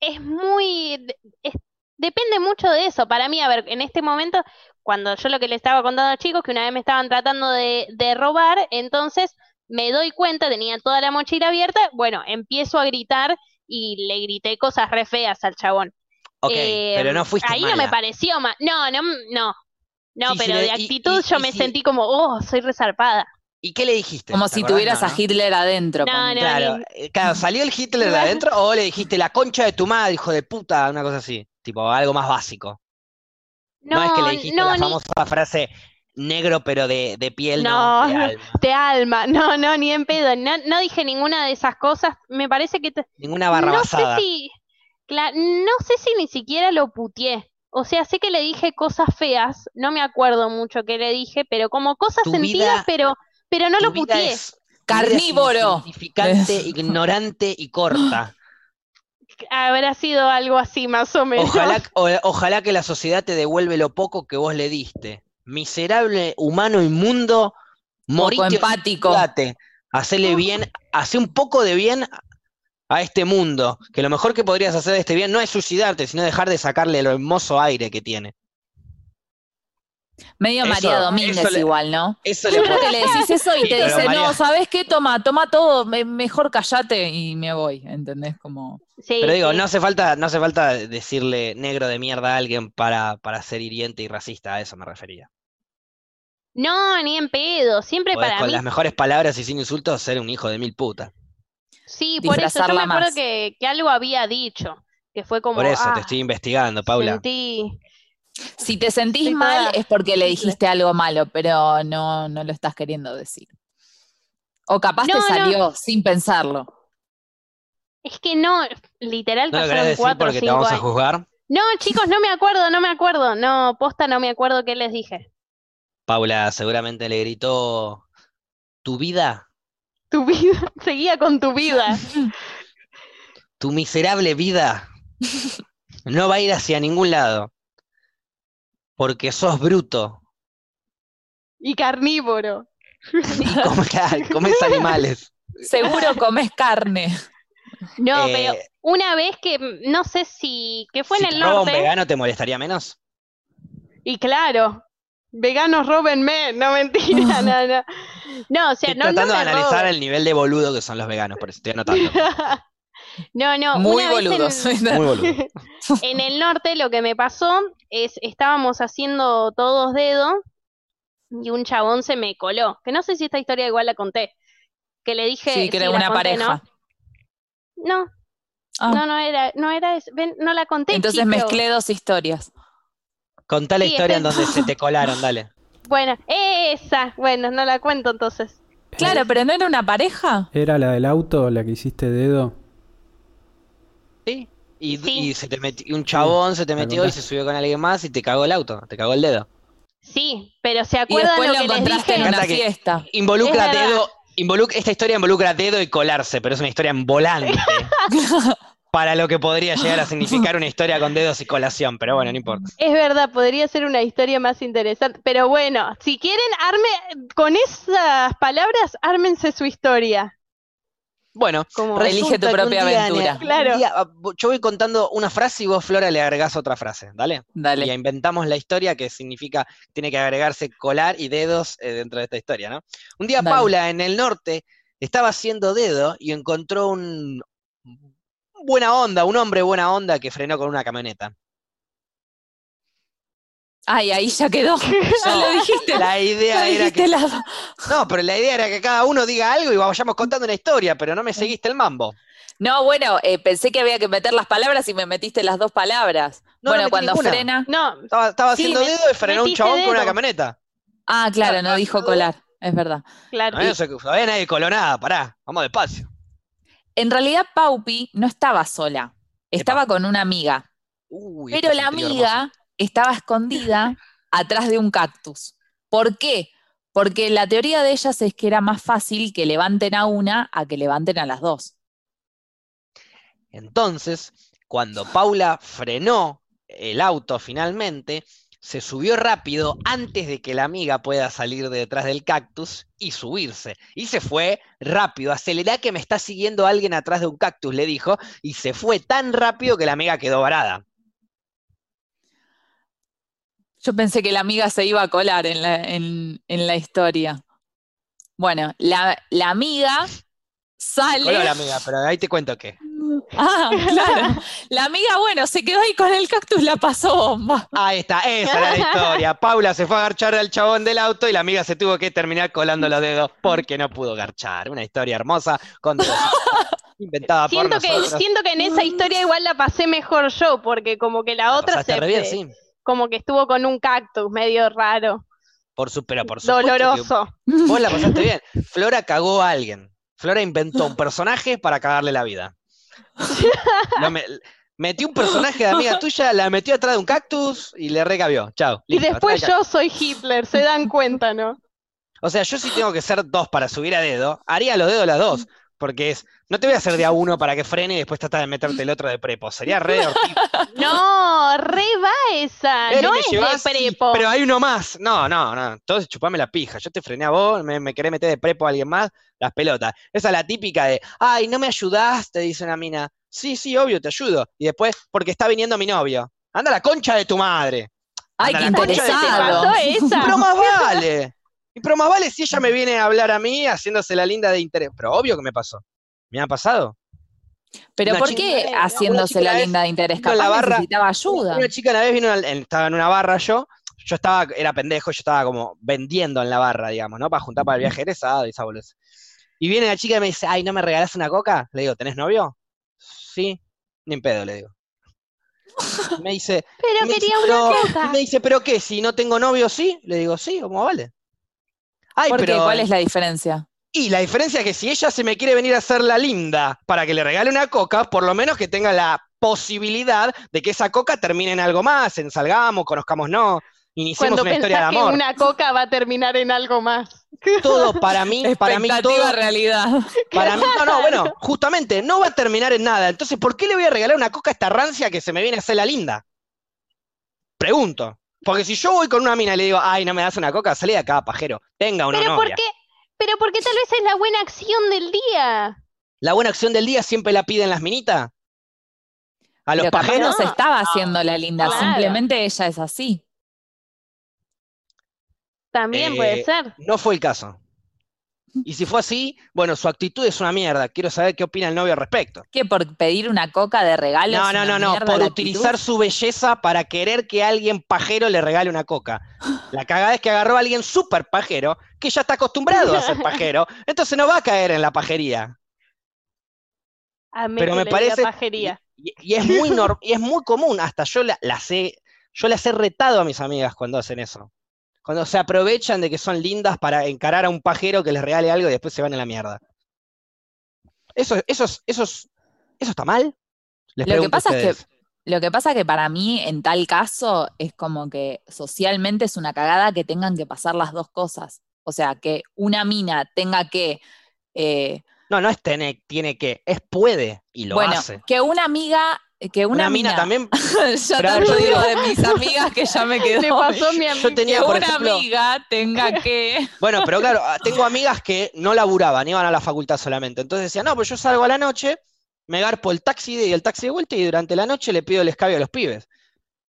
es muy, es- depende mucho de eso. Para mí, a ver, en este momento, cuando yo lo que le estaba contando a los chicos, que una vez me estaban tratando de, de robar, entonces me doy cuenta, tenía toda la mochila abierta, bueno, empiezo a gritar y le grité cosas re feas al chabón. Ok, Eh, pero no fuiste ahí no me pareció mal. No, no, no. No, Sí, pero de actitud y- yo y me sentí como, oh, soy resarpada. ¿Y qué le dijiste? Como ¿Te si acordás? tuvieras No, a. Hitler adentro. No, ponele. no. Claro, eh, claro, ¿salió el Hitler de [LAUGHS] adentro o le dijiste la concha de tu madre, hijo de puta? Una cosa así, tipo algo más básico. No, es que le dijiste no, la ni- famosa frase negro pero de, de piel, No, no, de [LAUGHS] alma. de alma, no, no, ni en pedo, no, no dije ninguna de esas cosas, me parece que, te- Ninguna barra no sé si, cla- no sé si ni siquiera lo putié, o sea, sé que le dije cosas feas, no me acuerdo mucho qué le dije, pero como cosas Tu sentidas, vida- pero, pero no Tu lo putié, Carnívoro. [LAUGHS] ignorante y corta. habrá sido algo así más o menos. Ojalá, [LAUGHS] o- ojalá que la sociedad te devuelve lo poco que vos le diste. Miserable, humano, inmundo, morite, Poco empático. Hacele bien, hace un poco de bien a este mundo. Que lo mejor que podrías hacer de este bien no es suicidarte, sino dejar de sacarle lo hermoso aire que tiene. Medio Eso- María Domínguez le- igual, ¿no? Eso le puedo- que le decís eso y Sí, te dice, María- no, ¿sabes qué? Toma, toma todo, me- mejor callate y me voy, ¿entendés? Como, Sí, Pero digo, sí. no hace falta, no hace falta decirle negro de mierda a alguien para, para ser hiriente y racista, a eso me refería. No, ni en pedo, siempre Podés para con mí las mejores palabras y sin insultos ser un hijo de mil putas. Sí, por eso yo me acuerdo que, que algo había dicho, que fue como, Por eso ah, te estoy investigando, Paula. sentí, si te sentís Estoy mal toda- es porque le dijiste algo malo, pero no, no lo estás queriendo decir. O capaz No, te no. salió sin pensarlo. es que no, literal ¿No lo pasaron decir cuatro porque te vamos a juzgar? No, chicos, no me acuerdo, no me acuerdo, no, posta no me acuerdo qué les dije. Paula seguramente le gritó, ¿tu vida? Tu vida, [LAUGHS] seguía con tu vida. ¿Tu miserable vida? [LAUGHS] No va a ir hacia ningún lado. Porque sos bruto Y carnívoro. y comes, comes [LAUGHS] animales. Seguro comes carne. No, Eh, pero una vez que, no sé si, que fue si en te el roba un norte, vegano, ¿te molestaría menos? y claro, veganos robenme, no mentira, [LAUGHS] no, no. No, o sea, Estoy no, no tratando de me analizar roben. el nivel de boludo que son los veganos, por eso estoy anotando. [LAUGHS] No, no, Muy una vez en- boludos. Muy boludo. [LAUGHS] En el norte lo que me pasó es, estábamos haciendo todos dedos y un chabón se me coló. Que no sé si esta historia igual la conté. Que le dije, Sí, que era una conté, pareja. ¿no? No, Ah, no, no era, no era, es- ven, no la conté. entonces mezclé dos historias. Contá la Sí, historia en donde se te colaron, [LAUGHS] dale. Bueno, esa, bueno, no la cuento entonces. Claro, pero no era una pareja. ¿Era la del auto la que hiciste dedo? Sí. Y, Sí. y se te metió, un chabón se te metió y se subió con alguien más y te cagó el auto, te cagó el dedo. Sí, pero ¿se Y acuerdan después lo lo que les dije? en una fiesta. Involucra dedo, involuc- esta historia involucra dedo y colarse, pero es una historia en volante. [LAUGHS] para lo que podría llegar a significar una historia con dedos y colación, pero bueno, no importa. Es verdad, podría ser una historia más interesante. Pero bueno, si quieren, arme, con esas palabras, ármense su historia. Bueno, Como Elige tu propia día, aventura. Claro. día, ah, yo voy contando una frase y vos, Flora, le agregás otra frase, ¿dale? Y Dale. inventamos la historia que significa, tiene que agregarse colar y dedos eh, dentro de esta historia, ¿no? Un día Dale. Paula en el norte estaba haciendo dedo y encontró un buena onda, un hombre buena onda que frenó con una camioneta. Ay, ahí ya quedó. [LAUGHS] Ya lo dijiste. La idea era dijiste que. la- No, pero la idea era que cada uno diga algo y vayamos contando una historia, pero no me seguiste el mambo. No, bueno, eh, pensé que había que meter las palabras y me metiste las dos palabras. No, no bueno, cuando ninguna. frena. No, Estaba, estaba Sí, haciendo me- dedo y frenó un chabón con una camioneta. Ah, claro, no dijo todo. colar. Es verdad. claro. No, no se- todavía nadie coló nada, pará, vamos despacio. En realidad, Paupi no estaba sola. Estaba con una amiga. Uy, Pero la amiga hermoso. Estaba escondida atrás de un cactus. ¿Por qué? Porque la teoría de ellas es que era más fácil que levanten a una a que levanten a las dos. Entonces, cuando Paula frenó el auto finalmente, se subió rápido antes de que la amiga pueda salir de detrás del cactus y subirse. Y se fue rápido. Acelerá que me está siguiendo alguien atrás de un cactus, le dijo, y se fue tan rápido que la amiga quedó varada. Yo pensé que la amiga se iba a colar en la, en, en la historia. Bueno, la, la amiga sale. Coló la amiga, pero ahí te cuento qué. Ah, claro. La amiga, bueno, se quedó ahí con el cactus, la pasó bomba. Ahí está, esa era la historia. Paula se fue a garchar al chabón del auto y la amiga se tuvo que terminar colando los dedos porque no pudo garchar. Una historia hermosa con [LAUGHS] inventada por Siento que, nosotros. siento que en esa historia igual la pasé mejor yo, porque como que la La otra se, re bien, sí. Como que estuvo con un cactus medio raro, Por su, pero por supuesto que doloroso. vos la pasaste bien. Flora cagó a alguien. Flora inventó un personaje para cagarle la vida. Me- metió un personaje de amiga tuya, la metió atrás de un cactus y le recabió. Chao. Y después yo soy Hitler, se dan cuenta, ¿no? O sea, yo sí tengo que ser dos para subir a dedo, haría los dedos las dos. Porque es, no te voy a hacer de a uno para que frene y después tratar de meterte el otro de prepo. Sería re. [LAUGHS] No, re va esa, Eh, no me es llevás, de sí, prepo. pero hay uno más. No, no, no. Entonces chupame la pija. Yo te frené a vos, me, me querés meter de prepo a alguien más, las pelotas. Esa es la típica de, ay, no me ayudaste, dice una mina. Sí, sí, obvio, te ayudo. Y después, porque está viniendo mi novio. Anda a la concha de tu madre. Ay, qué ¿Te interesado. esa? pero más [LAUGHS] vale. Y pero más vale si ella me viene a hablar a mí haciéndose la linda de interés. Pero obvio que me pasó. ¿Me ha pasado? Pero Una ¿por qué haciéndose la linda de interés? a la Capaz barra- necesitaba ayuda. Una chica una vez vino, en- estaba en una barra yo, yo estaba, era pendejo, yo estaba como vendiendo en la barra, digamos, ¿no? Para juntar para el viaje egresado y esa boludez. Y viene la chica y me dice, ay, ¿no me regalás una coca? Le digo, ¿tenés novio? Sí, ni en pedo, le digo. Me dice, [LAUGHS] Pero me quería una y coca. me dice, ¿pero qué? Si no tengo novio, sí. Le digo, sí, ¿cómo vale? Ay, ¿Por qué? ¿Cuál es la diferencia? Y la diferencia es que si ella se me quiere venir a hacer la linda para que le regale una coca, por lo menos que tenga la posibilidad de que esa coca termine en algo más, en salgamos, conozcamos no, iniciemos Cuando una historia de pensás que amor. una coca va a terminar en algo más. Todo para mí, para mí todo, realidad. para mí, no, no, bueno, justamente no va a terminar en nada. Entonces, ¿por qué le voy a regalar una coca a esta rancia que se me viene a hacer la linda? Pregunto. Porque si yo voy con una mina y le digo, ay, no me das una coca, salí de acá, pajero. Tenga una Pero novia. ¿por qué? Pero porque tal vez es la buena acción del día. La buena acción del día siempre la piden las minitas. A los Pero pajeros. no se estaba haciendo la linda, Claro. simplemente ella es así. También Eh, puede ser. No fue el caso. Y si fue así, bueno, su actitud es una mierda. Quiero saber qué opina el novio al respecto. ¿Qué? ¿Por pedir una coca de regalo? No, no, no, no, por utilizar actitud? su belleza para querer que alguien pajero le regale una coca. La cagada es que agarró a alguien súper pajero, que ya está acostumbrado a ser pajero, entonces no va a caer en la pajería. Amé Pero que me parece- pajería. Y, y es muy y es muy común, hasta yo la- las he, yo las he retado a mis amigas cuando hacen eso. Cuando se aprovechan de que son lindas para encarar a un pajero que les regale algo y después se van a la mierda. Eso, eso, es- eso, es- eso está mal. Les Lo que a pasa es que-. Lo que pasa que para mí, en tal caso, es como que socialmente es una cagada que tengan que pasar las dos cosas. O sea, que una mina tenga que, eh, No, no es tiene, tiene que, es puede y lo bueno, hace. que una amiga, que Una, una, mina también. [LAUGHS] yo tanto yo digo de mis amigas que ya me quedó. [LAUGHS] Le pasó a mi Yo amiga. tenía, que por una ejemplo. amiga tenga [LAUGHS] que. Bueno, pero claro, ah, tengo amigas que no laburaban, iban a la facultad solamente. Entonces decían, no, pues yo salgo a la noche, me garpo el taxi de y el taxi de vuelta y durante la noche le pido el escabio a los pibes.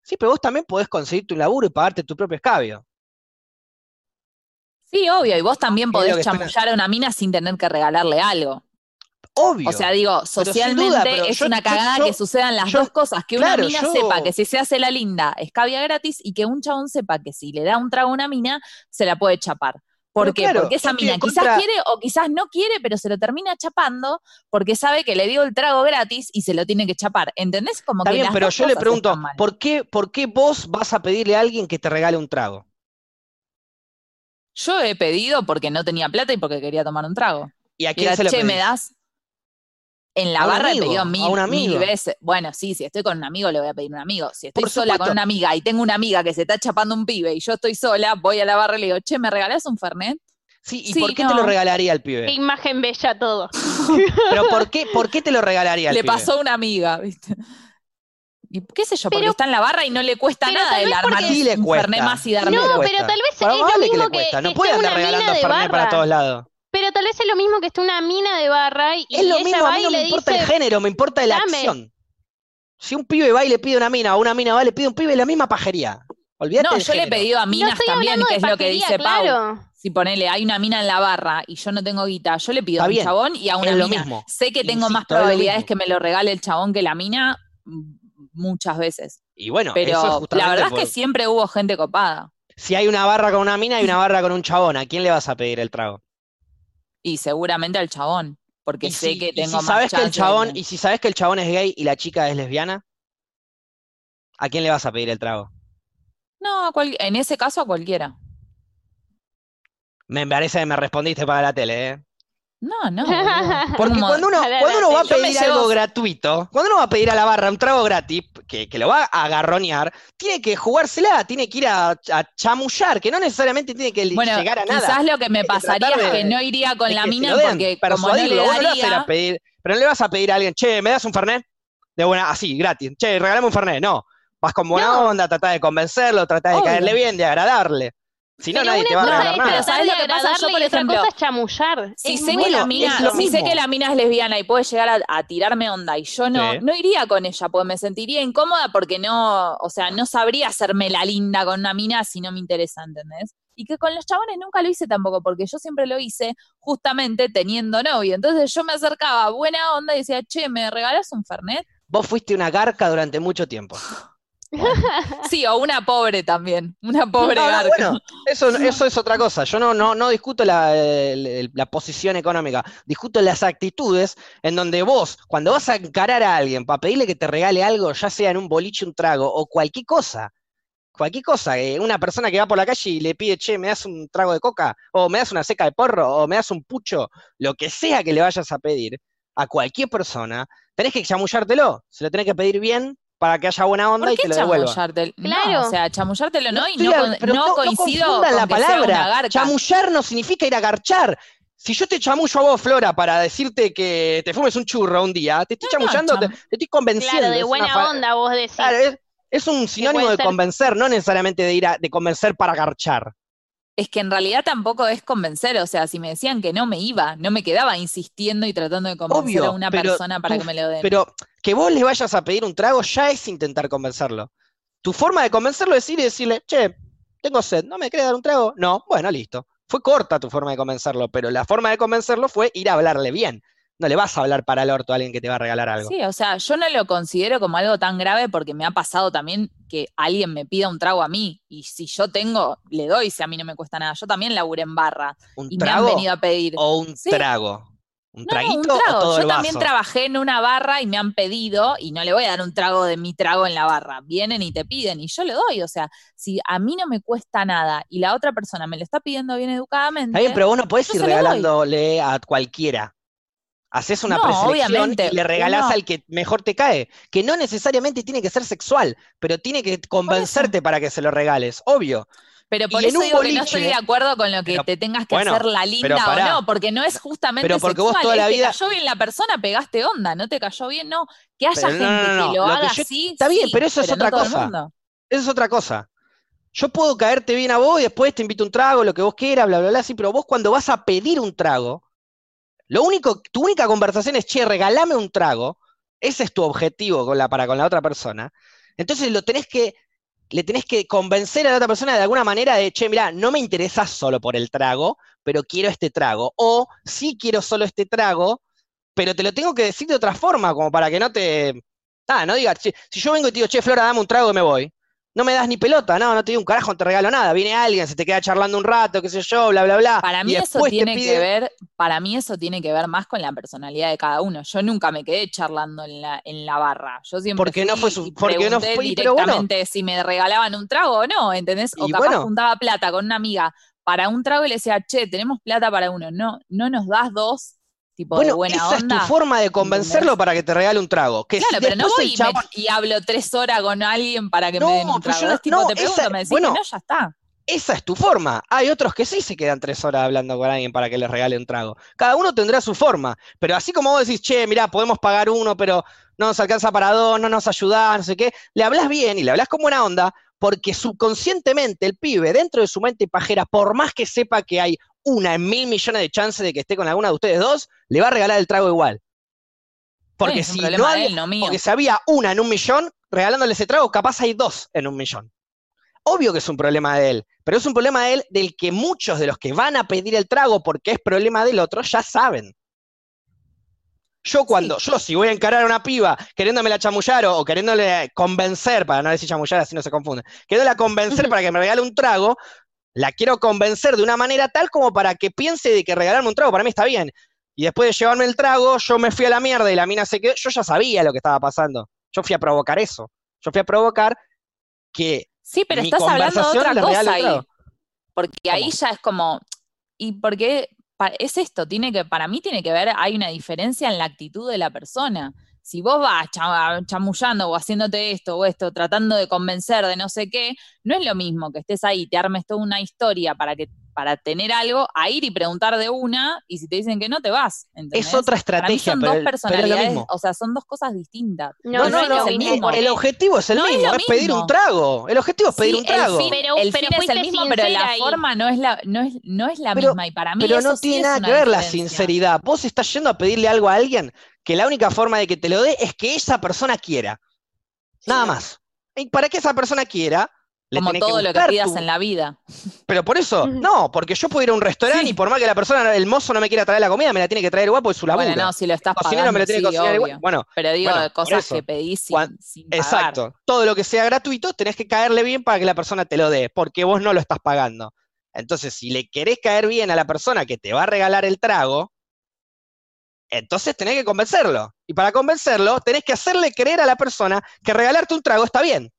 Sí, pero vos también podés conseguir tu laburo y pagarte tu propio escabio. Sí, obvio, y vos también Es podés chamullar a una mina sin tener que regalarle algo. Obvio. O sea, digo, duda, socialmente es yo- una cagada yo- que sucedan las yo- dos cosas, que una mina sepa que si se hace la linda, escabia gratis, y que un chabón sepa que si le da un trago a una mina, se la puede chapar. ¿Por qué? claro, porque esa mina quizás contra- quiere o quizás no quiere, pero se lo termina chapando porque sabe que le dio el trago gratis y se lo tiene que chapar. ¿Entendés? Como Está que bien, las pero dos yo le pregunto. ¿por qué, ¿por qué vos vas a pedirle a alguien que te regale un trago? Yo he pedido porque no tenía plata y porque quería tomar un trago. ¿Y a Y quién era, se lo che, ¿me das? En la A un barra he amigo, pedido a mil, un mil amigo. veces. Bueno, sí, si estoy con un amigo, le voy a pedir un amigo. Si estoy Por sola con una amiga y tengo una amiga que se está chapando un pibe y yo estoy sola, voy a la barra y le digo, che, ¿me regalás un Fernet? Sí, ¿y Sí, por qué no. te lo regalaría el Qué pibe? imagen bella todo. [LAUGHS] Pero ¿por qué, por qué te lo regalaría [LAUGHS] el Le pibe? pasó a una amiga, ¿viste? Y qué sé yo, porque Pero- está en la barra y no le cuesta pero nada el armar Sí le cuesta. Más y No, cuesta. pero tal vez Pero es lo vale que mismo le que- cuesta. No que puede andar una mina regalando de Fernet para barra. todos lados. Pero tal vez es lo mismo que esté una mina de barra y Es lo ella mismo, a mí no me importa el género, me importa la "Dame". acción. Si un pibe va y le pide una mina, o una mina va y le pide un pibe, la misma pajería. Olvídate No, yo le he pedido a minas también, que es lo que dice Pau. claro. Si ponele, hay una mina en la barra y yo no tengo guita, yo le pido a un chabón y a una es lo mina. mismo. Sé que tengo más Insisto, lo probabilidades que me lo regale el chabón que la mina muchas veces. Y bueno, eso Pero es la verdad es que siempre hubo gente copada. si hay una barra con una mina y una [LAUGHS] barra con un chabón, ¿a quién le vas a pedir el trago? Y seguramente al chabón, porque sé si, que y tengo si más sabes que el de chabón, y si sabes que el chabón es gay y la chica es lesbiana, ¿a quién le vas a pedir el trago? No, a cual- en ese caso a cualquiera. Me parece que me respondiste para la tele, ¿eh? No, no. [LAUGHS] Porque Como- cuando uno, cuando uno va a pedir llevo- algo gratuito, cuando uno va a pedir a la barra un trago gratis, que, que lo va a agarronear, tiene que jugársela, tiene que ir a, a chamullar, que no necesariamente tiene que Bueno, llegar a nada. quizás lo que me pasaría es que no iría con la mina porque como no le vos no le vas a ir a daría, pedir, pero no le vas a pedir a alguien, che, ¿me das un Fernet? De buena, así, gratis. Che, regálame un Fernet. No. Vas con buena No. onda, tratás de convencerlo, tratás de Obvio. caerle bien, de agradarle. Si no, Pero nadie te va a regalar pero nada. tratar ¿sabes lo que pasa? Yo, por ejemplo, cosa es chamullar. Si Es sé, que la mina, es si sé que la mina es lesbiana y puede llegar a, a tirarme onda y yo no, Sí. no iría con ella, porque me sentiría incómoda porque no, o sea, no sabría hacerme la linda con una mina si no me interesa, ¿entendés? Y que con los chabones nunca lo hice tampoco, porque yo siempre lo hice justamente teniendo novio. Entonces yo me acercaba a buena onda y decía, che, ¿me regalas un Fernet? Vos fuiste una garca durante mucho tiempo. [LAUGHS] Sí, o una pobre también, una pobre No, no, bueno, eso, [LAUGHS] eso es otra cosa. Yo no, no, no discuto la, la posición económica, discuto las actitudes en donde vos, cuando vas a encarar a alguien para pedirle que te regale algo, ya sea en un boliche, un trago o cualquier cosa, cualquier cosa, eh, una persona que va por la calle y le pide, che, me das un trago de coca, o me das una seca de porro, o me das un pucho, lo que sea que le vayas a pedir a cualquier persona, tenés que chamullártelo, se lo tenés que pedir bien para que haya buena onda ¿Por y te lo devuelva. chamullártelo? Claro. No, o sea, chamullártelo no, y no, a- con- pero no coincido confundan la con que sea una palabra. garca. Chamullar no significa ir a garchar. Si yo te chamullo a vos, Flora, para decirte que te fumes un churro un día, te estoy No, no, chamullando, te, cham- te estoy convenciendo. Claro, de buena fa- onda vos decís. Claro, es, es un sinónimo de ser- convencer, no necesariamente de ir a, de convencer para garchar. Es que en realidad tampoco es convencer, o sea, si me decían que no me iba, no me quedaba insistiendo y tratando de convencer Obvio, a una persona para tú- que me lo den. Pero que vos le vayas a pedir un trago ya es intentar convencerlo. Tu forma de convencerlo es ir y decirle, che, tengo sed, ¿no me querés dar un trago? No, bueno, listo. Fue corta tu forma de convencerlo, pero la forma de convencerlo fue ir a hablarle bien. No le vas a hablar para el orto a alguien que te va a regalar algo. Sí, o sea, yo no lo considero como algo tan grave porque me ha pasado también que alguien me pida un trago a mí y si yo tengo, le doy si a mí no me cuesta nada. Yo también laburé en barra ¿Un y me han trago venido a pedir. o un Sí. trago? ¿Un No, no, traguito un trago. o todo Yo el también vaso? trabajé en una barra y me han pedido y no le voy a dar un trago de mi trago en la barra. Vienen y te piden y yo le doy. O sea, si a mí no me cuesta nada y la otra persona me lo está pidiendo bien educadamente. Está bien, pero vos no podés ir regalándole a cualquiera. Haces una No, preselección obviamente, y le regalás al que mejor te cae, que no necesariamente tiene que ser sexual, pero tiene que convencerte para que se lo regales, obvio. Pero por Y eso digo que no estoy boliche- de acuerdo con lo que Pero, te tengas que bueno, hacer la linda o no, porque no es justamente Pero porque vos sexual, toda es la te vida- cayó bien la persona, pegaste onda, no te cayó bien, no. Que haya Pero gente no, que lo, Lo que haga yo- así, está bien, sí, pero eso es otra cosa. Eso es otra cosa. Yo puedo caerte bien a vos y después te invito un trago, lo que vos quieras, bla, bla, bla, sí, pero vos cuando vas a pedir un trago, lo único, tu única conversación es, che, regálame un trago, ese es tu objetivo con la, para con la otra persona. Entonces lo tenés que, le tenés que convencer a la otra persona de alguna manera de, che, mira, no me interesas solo por el trago, pero quiero este trago. O sí quiero solo este trago, pero te lo tengo que decir de otra forma, como para que no te. Ah, no digas, "Che, si yo vengo y te digo, che, Flora, dame un trago y me voy. No me das ni pelota, no, no te digo un carajo, no te regalo nada. Viene alguien, se te queda charlando un rato, qué sé yo, bla, bla, bla. Para mí eso tiene que ver, para mí eso tiene que ver más con la personalidad de cada uno. Yo nunca me quedé charlando en la, en la barra. Yo siempre Porque no fue su- y porque no fue- bueno. directamente si me regalaban un trago o no, ¿entendés? O Y capaz bueno. juntaba plata con una amiga para un trago y le decía, che, tenemos plata para uno. No, no nos das dos, tipo de Bueno, buena esa onda. es tu forma de convencerlo para que te regale un trago. Que Claro, si pero no voy el y, me- chabón- y hablo tres horas con alguien para que No, me den un yo trago. no- Es tipo, no, te pregunto, esa- me decís bueno, que no, ya está. Esa es tu forma. Hay otros que sí se quedan tres horas hablando con alguien para que les regale un trago. Cada uno tendrá su forma. Pero así como vos decís, che, mirá, podemos pagar uno, pero no nos alcanza para dos, no nos ayudás, no sé qué, le hablas bien y le hablas con buena onda, porque subconscientemente el pibe, dentro de su mente pajera, por más que sepa que hay una en mil millones de chances de que esté con alguna de ustedes dos, le va a regalar el trago igual. Porque si no él, mío. porque si había una en un millón, regalándole ese trago, capaz hay dos en un millón. Obvio que es un problema de él, pero es un problema de él del que muchos de los que van a pedir el trago porque es problema del otro ya saben. Yo cuando, yo si voy a encarar a una piba queriéndome la chamullar o, o queriéndole convencer, para no decir chamullar así no se confunde, queriéndole convencer para que me regale un trago, la quiero convencer de una manera tal como para que piense de que regalarme un trago para mí está bien. Y después de llevarme el trago, yo me fui a la mierda y la mina se quedó, yo ya sabía lo que estaba pasando. Yo fui a provocar eso. Yo fui a provocar que Sí, pero mi estás hablando de otra cosa ahí. Porque ahí ya es como, y porque es esto, tiene que, para mí tiene que ver, hay una diferencia en la actitud de la persona. Si vos vas cha- chamullando o haciéndote esto o esto, tratando de convencer de no sé qué, no es lo mismo que estés ahí te armes toda una historia para que para tener algo, a ir y preguntar de una, y si te dicen que no, te vas. ¿entendés? Es otra Para mí estrategia, son pero, dos el- pero es lo personalidades, mismo. o sea, son dos cosas distintas. No, No, no, es no, lo el mismo. el objetivo es el No es mismo, es pedir un trago. El objetivo es pedir Sí, un trago. El fin, Pero- el pero fin es el mismo, pero la forma no es la, no es, no es la Pero- misma. Y para mí Pero eso no sí tiene nada que ver la sinceridad. Vos estás yendo a pedirle algo a alguien que la única forma de que te lo dé es que esa persona quiera. Nada más. Y para que esa persona quiera, le Como todo que lo que pidas tu- en la vida. [LAUGHS] Pero por eso, no, porque yo puedo ir a un restaurante Sí. y por más que la persona, el mozo no me quiera traer la comida, me la tiene que traer igual porque es su laburo. Bueno, no, si lo estás el cocinero me pagando, lo tiene sí, que cocinar igual. obvio. Bueno, Pero digo, Bueno, cosas que pedís sin, Cuan- sin pagar. exacto. Todo lo que sea gratuito, tenés que caerle bien para que la persona te lo dé, porque vos no lo estás pagando. Entonces, si le querés caer bien a la persona que te va a regalar el trago, entonces tenés que convencerlo. Y para convencerlo, tenés que hacerle creer a la persona que regalarte un trago está bien.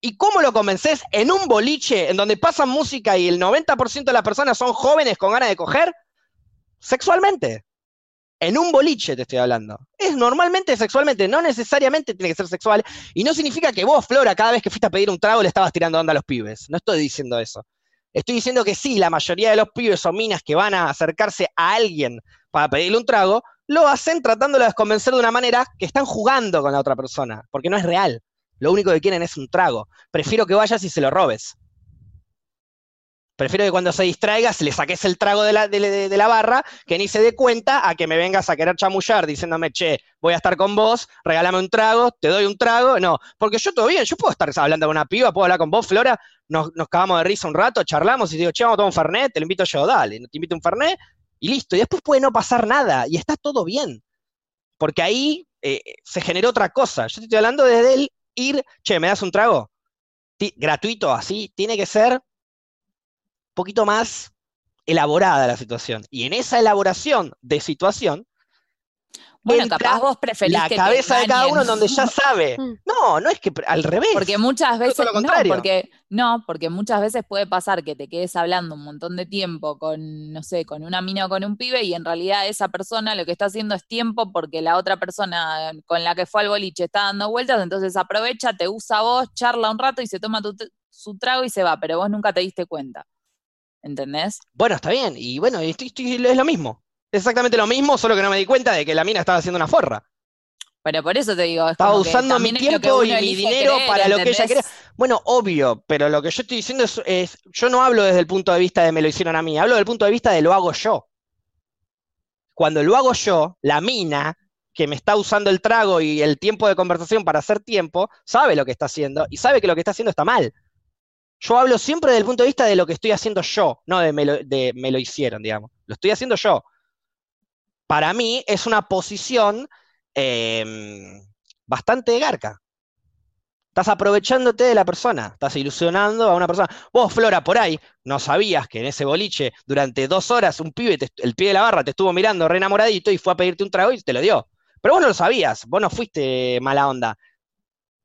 ¿Y cómo lo convences? En un boliche en donde pasan música y el 90% de las personas son jóvenes con ganas de coger, sexualmente. En un boliche te estoy hablando. Es normalmente sexualmente, no necesariamente tiene que ser sexual. Y no significa que vos, Flora, cada vez que fuiste a pedir un trago le estabas tirando onda a los pibes. No estoy diciendo eso. Estoy diciendo que sí, la mayoría de los pibes o minas que van a acercarse a alguien para pedirle un trago, lo hacen tratándolo de convencer de una manera que están jugando con la otra persona, porque no es real. Lo único que quieren es un trago. Prefiero que vayas y se lo robes. Prefiero que cuando se distraigas le saques el trago de la, de, la barra, que ni se dé cuenta a que me vengas a querer chamullar diciéndome, che, voy a estar con vos, regálame un trago, te doy un trago. No, porque yo todo bien, yo puedo estar hablando con una piba, puedo hablar con vos, Flora, nos, nos cagamos de risa un rato, charlamos y digo, che, vamos a tomar un Fernet, te lo invito yo, dale, te invito un Fernet y listo. Y después puede no pasar nada y está todo bien. Porque ahí eh, se generó otra cosa. Yo te estoy hablando desde el ir, che, ¿me das un trago? Gratuito, así, tiene que ser un poquito más elaborada la situación. Y en esa elaboración de situación, Bueno, capaz vos preferís la que te cabeza de cada uno donde ya sabe. [LAUGHS] Mm. No, no es que al revés. Porque muchas veces, no, porque, no, porque muchas veces puede pasar que te quedes hablando un montón de tiempo con, no sé, con una mina o con un pibe y en realidad esa persona lo que está haciendo es tiempo porque la otra persona con la que fue al boliche está dando vueltas, entonces aprovecha, te usa vos, charla un rato y se toma tu- su trago y se va, pero vos nunca te diste cuenta. ¿Entendés? Bueno, está bien. Y bueno, estoy- estoy- es lo mismo. Exactamente lo mismo, solo que no me di cuenta de que la mina estaba haciendo una forra. Pero por eso te digo, es Estaba usando mi tiempo y mi dinero creer, para lo que ella ¿entendés? Bueno, obvio, pero lo que yo estoy diciendo es, es- yo no hablo desde el punto de vista de me lo hicieron a mí, hablo del punto de vista de lo hago yo. Cuando lo hago yo, la mina que me está usando el trago y el tiempo de conversación para hacer tiempo, sabe lo que está haciendo y sabe que lo que está haciendo está mal. Yo hablo siempre desde el punto de vista de lo que estoy haciendo yo, no de me lo, de me lo hicieron, digamos. Lo estoy haciendo yo. Para mí es una posición em, bastante garca. Estás aprovechándote de la persona, estás ilusionando a una persona. Vos, Flora, por ahí, no sabías que en ese boliche, durante dos horas, un pibe, te- el pibe de la barra, te estuvo mirando re enamoradito y fue a pedirte un trago y te lo dio. Pero vos no lo sabías, vos no fuiste mala onda.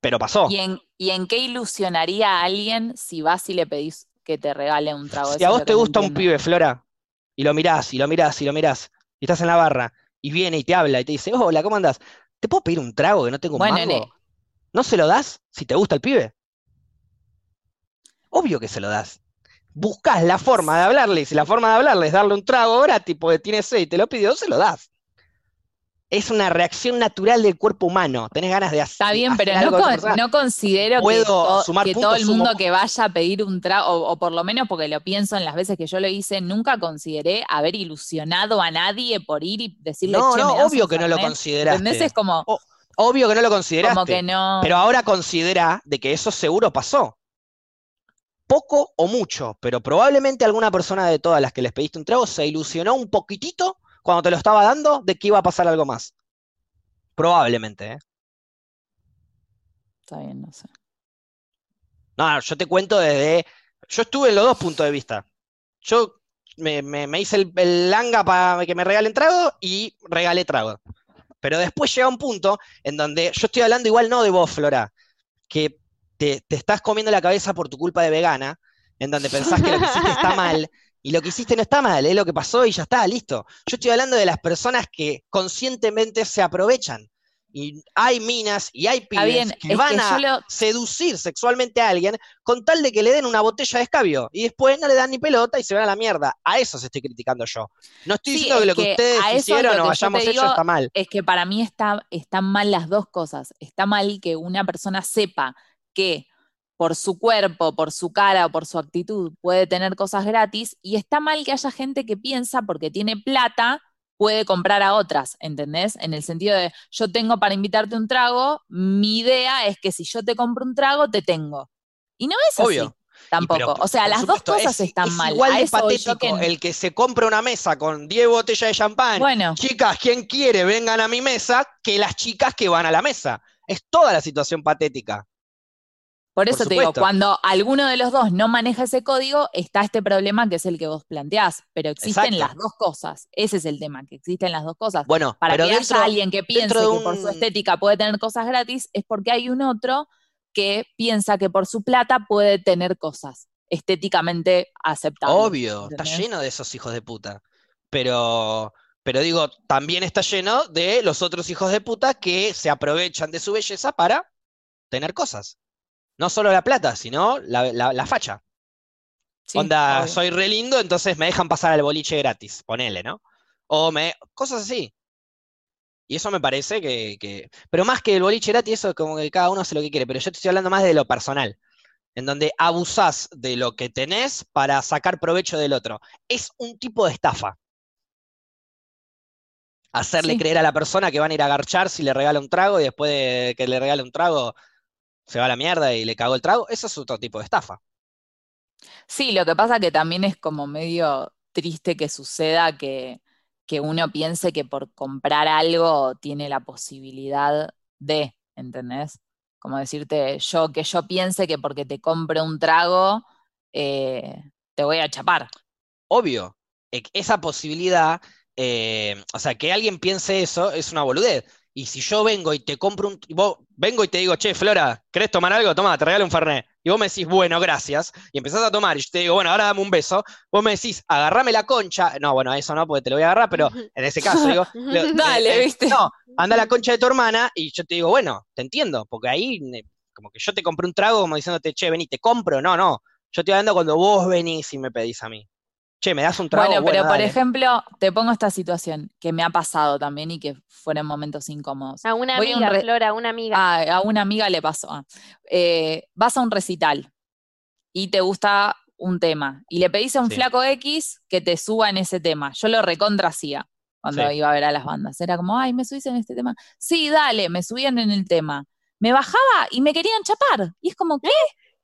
Pero pasó. ¿Y en, ¿Y en qué ilusionaría a alguien si vas y le pedís que te regale un trago? Si Eso a vos te gusta un pibe, Flora, y lo mirás, y lo mirás, y lo mirás, y estás en la barra, y viene y te habla y te dice, hola, ¿cómo andás? ¿Te puedo pedir un trago que no tengo un Bueno, mango? nene. ¿No se lo das si te gusta el pibe? Obvio que se lo das. Buscás la forma de hablarle, y si la forma de hablarle es darle un trago gratis porque tiene sed y te lo pidió, se lo das. Es una reacción natural del cuerpo humano. Tenés ganas de hacer, Está bien, pero no, con- considero que, to- todo el mundo que vaya a pedir un trago, o, o por lo menos porque lo pienso en las veces que yo lo hice, nunca consideré haber ilusionado a nadie por ir y decirle, No, che, no, ¿me das obvio que no lo Fernet?". consideraste. ¿Entendés? Es como, O- Obvio que no lo consideraste. como que no. Pero ahora considera de que eso seguro pasó. Poco o mucho, pero probablemente alguna persona de todas las que les pediste un trago se ilusionó un poquitito cuando te lo estaba dando de que iba a pasar algo más. Probablemente, ¿eh? Está bien, no sé. No, yo te cuento desde. Yo estuve en los dos puntos de vista. Yo me, me- me hice el, el langa para que me regalen trago y regalé trago. Pero después llega un punto en donde yo estoy hablando igual no de vos, Flora, que te, te estás comiendo la cabeza por tu culpa de vegana, en donde pensás que lo que hiciste está [LAUGHS] mal, y lo que hiciste no está mal, es lo que pasó y ya está, listo. Yo estoy hablando de las personas que conscientemente se aprovechan. Y hay minas y hay pibes bien, que van que a lo, seducir sexualmente a alguien con tal de que le den una botella de escabio y después no le dan ni pelota y se van a la mierda. A eso se estoy criticando yo. No estoy Sí, diciendo que lo que ustedes hicieron o hayamos hecho está mal. es que para mí está, están mal las dos cosas. Está mal que una persona sepa que por su cuerpo, por su cara o por su actitud puede tener cosas gratis y está mal que haya gente que piensa porque tiene plata puede comprar a otras, ¿entendés? En el sentido de yo tengo para invitarte un trago, mi idea es que si yo te compro un trago, te tengo. Y no es Obvio. así tampoco. Pero, o sea, las supuesto, dos cosas es- están es mal. Igual A de patético que- el que se compra una mesa con 10 botellas de champán. Bueno, Chicas, quien quiere vengan a mi mesa, que las chicas que van a la mesa. Es toda la situación patética. Por eso Por te digo, cuando alguno de los dos no maneja ese código, está este problema que es el que vos planteás. Pero existen Exacto. las dos cosas. Ese es el tema, que existen las dos cosas. Bueno, Para pero que dentro, haya alguien que piense que por su estética puede tener cosas gratis, es porque hay un otro que piensa que por su plata puede tener cosas estéticamente aceptables. Obvio, está lleno de esos hijos de puta. Pero, pero digo, también está lleno de los otros hijos de puta que se aprovechan de su belleza para tener cosas. No solo la plata, sino la, la- la facha. Sí, Onda, obvio. soy re lindo, entonces me dejan pasar al boliche gratis, ponele, ¿no? O me. cosas así. Y eso me parece que, que- Pero más que el boliche gratis, eso es como que cada uno hace lo que quiere. Pero yo te estoy hablando más de lo personal. en donde abusás de lo que tenés para sacar provecho del otro. Es un tipo de estafa. Hacerle Sí. creer a la persona que van a ir a garchar si le regala un trago y después de que le regale un trago se va a la mierda y le cagó el trago. Eso es otro tipo de estafa. Sí, lo que pasa que también es como medio triste que suceda que, que uno piense que por comprar algo tiene la posibilidad de, ¿entendés? Como decirte, yo que yo piense que porque te compro un trago, eh, te voy a chapar. Obvio, e- esa posibilidad, eh, o sea, que alguien piense eso es una boludez. Y si yo vengo y te compro un, y vos vengo y te digo, che, Flora, ¿querés tomar algo? Toma, te regalo un Fernet. Y vos me decís, bueno, gracias. Y empezás a tomar y yo te digo, bueno, ahora dame un beso. Vos me decís, agarrame la concha. No, bueno, eso no, porque te lo voy a agarrar, pero en ese caso digo, [LAUGHS] le- Dale, eh, eh, ¿viste? No, anda a la concha de tu hermana y yo te digo, bueno, te entiendo, porque ahí ne- como que yo te compré un trago como diciéndote, che, vení, te compro. No, no. Yo estoy hablando cuando vos venís y me pedís a mí. Che, ¿me das un trago? Bueno, pero por dale. ejemplo, te pongo esta situación que me ha pasado también y que fueron momentos incómodos. A una Voy a un amiga, Flora, a una amiga. Ah, a una amiga le pasó. ah. Eh, vas a un recital y te gusta un tema y le pedís a un Sí. flaco X que te suba en ese tema. Yo lo recontra hacía cuando Sí. iba a ver a las bandas. Era como, ay, ¿me subís en este tema? Sí, dale, me subían en el tema. Me bajaba y me querían chapar. Y es como, ¿qué?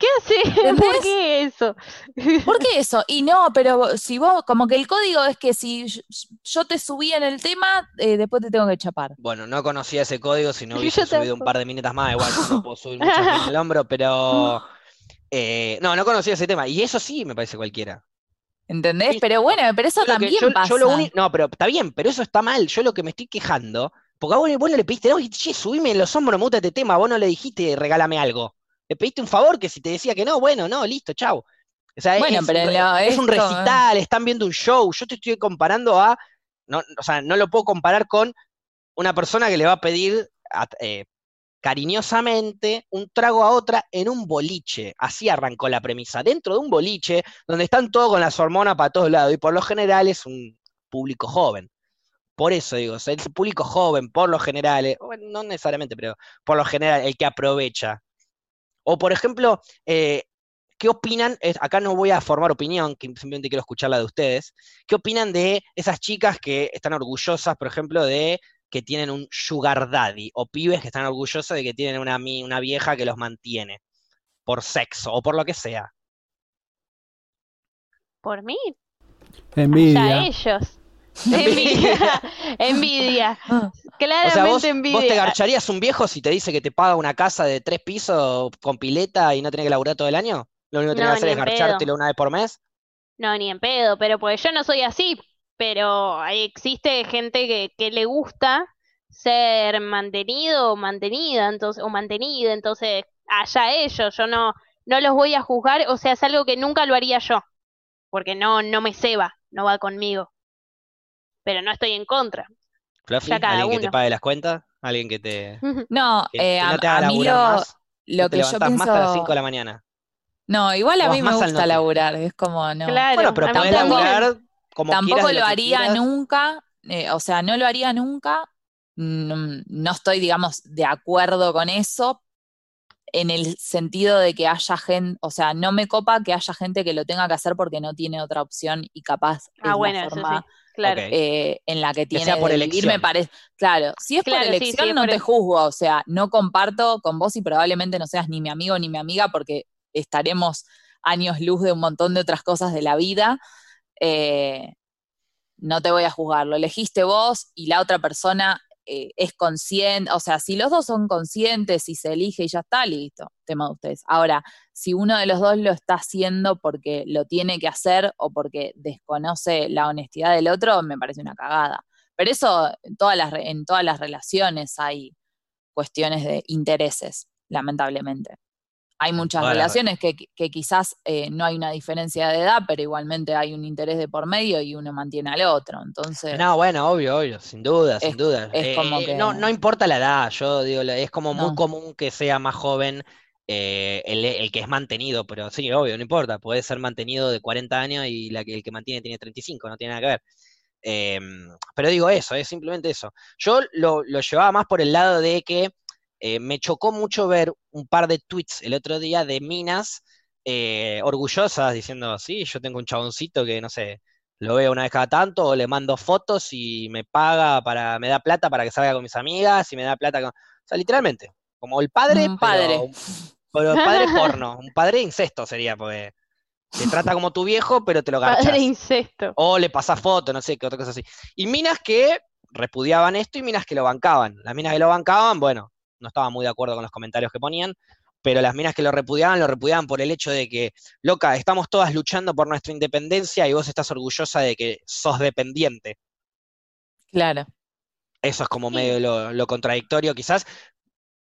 ¿Qué hace? [LAUGHS] ¿Por qué eso? [LAUGHS] ¿Por qué eso? Y no, pero si vos, como que el código es que si yo- te subí en el tema, eh, después te tengo que chapar. Bueno, no conocía ese código, si no [LAUGHS] hubiese subido un par de minutos más, igual no puedo subir mucho en el hombro, pero eh, no, no conocía ese tema. Y eso sí me parece cualquiera. ¿Entendés? Sí, Pero bueno, pero eso también yo- yo pasa. lo uni- no, pero está bien, pero eso está mal. Yo lo que me estoy quejando, porque a vos, vos no le pediste, no, che, subime en los hombros, me gusta este tema, vos no le dijiste regálame algo. Le pediste un favor que si te decía que no, bueno, no, listo, chau. O sea, Bueno, es, pero es un recital, están viendo un show. Yo te estoy comparando a. No, o sea, no lo puedo comparar con una persona que le va a pedir a- eh, cariñosamente un trago a otra en un boliche. Así arrancó la premisa. Dentro de un boliche donde están todos con las hormonas para todos lados. Y por lo general es un público joven. Por eso digo, es el público joven, por lo general, eh, bueno, no necesariamente, pero por lo general, el que aprovecha. O por ejemplo, eh, ¿qué opinan? Es- acá no voy a formar opinión, que simplemente quiero escuchar la de ustedes. ¿Qué opinan de esas chicas que están orgullosas, por ejemplo, de que tienen un sugar daddy? O pibes que están orgullosos de que tienen una, una vieja que los mantiene por sexo o por lo que sea. Por mí, Envidia. ya ellos. Envidia. [LAUGHS] Envidia. Ah. Claramente O sea, vos, vos te envidia. garcharías un viejo si te dice que te paga una casa de tres pisos con pileta y no tenés que laburar todo el año? Lo único que tenés No, que hacer es pedo. garchártelo una vez por mes. No, ni en pedo, pero pues yo no soy así, pero ahí existe gente que, que le gusta ser mantenido o mantenida, entonces, o mantenida, entonces allá ellos, yo no, no los voy a juzgar, o sea, es algo que nunca lo haría yo, porque no, no me ceba, no va conmigo. Pero no estoy en contra. Fluffy, Ya cada alguien que te pague las cuentas, alguien que te No, que, eh, que a, no te haga a mí lo, más, lo te que yo levantás más hasta las pienso. 5 de la mañana. No, igual a mí me gusta laburar, es como no. Claro, Bueno, pero a podés tampoco- laburar como Tampoco lo haría nunca, eh, o sea, no lo haría nunca. No, no estoy, digamos, de acuerdo con eso en el sentido de que haya gente, o sea, no me copa que haya gente que lo tenga que hacer porque no tiene otra opción y capaz es Ah, la bueno, eso forma sí, claro. Eh, en la que tiene sea por de vivir, me elección. parece. Claro, si es Claro, por elección, sí, no por te el- juzgo. O sea, no comparto con vos y probablemente no seas ni mi amigo ni mi amiga porque estaremos años luz de un montón de otras cosas de la vida. Eh, no te voy a juzgar. Lo elegiste vos y la otra persona eh, es consciente. O sea, si los dos son conscientes y se elige y ya está, listo, tema de ustedes. Ahora, si uno de los dos lo está haciendo porque lo tiene que hacer o porque desconoce la honestidad del otro, me parece una cagada. Pero eso en todas las, en todas las relaciones hay cuestiones de intereses, lamentablemente. Hay muchas relaciones que, que quizás eh, no hay una diferencia de edad, pero igualmente hay un interés de por medio y uno mantiene al otro. Entonces, No, bueno, obvio, obvio, sin duda, sin duda. es Eh, como eh, que- no, no importa la edad, yo digo, es como muy común que sea más joven eh, el, el que es mantenido, pero sí, obvio, no importa, puede ser mantenido de 40 años y la el que mantiene tiene 35, no tiene nada que ver. Em, pero digo eso, es simplemente eso. Yo lo, lo llevaba más por el lado de que eh, me chocó mucho ver un par de tweets el otro día de minas eh, orgullosas diciendo, sí, yo tengo un chaboncito que, no sé, lo veo una vez cada tanto, o le mando fotos y me paga para, me da plata para que salga con mis amigas y me da plata con... O sea, literalmente, como el padre, Un padre. pero, pero padre porno, un padre incesto sería, porque te trata como tu viejo, pero te lo garchas. [LAUGHS] Padre incesto. O le pasás foto, no sé, qué otra cosa así. Y minas que repudiaban esto y minas que lo bancaban. Las minas que lo bancaban, bueno, no estaba muy de acuerdo con los comentarios que ponían, pero las minas que lo repudiaban, lo repudiaban por el hecho de que, loca, estamos todas luchando por nuestra independencia y vos estás orgullosa de que sos dependiente. Claro. Eso es como Sí. medio lo, lo contradictorio quizás,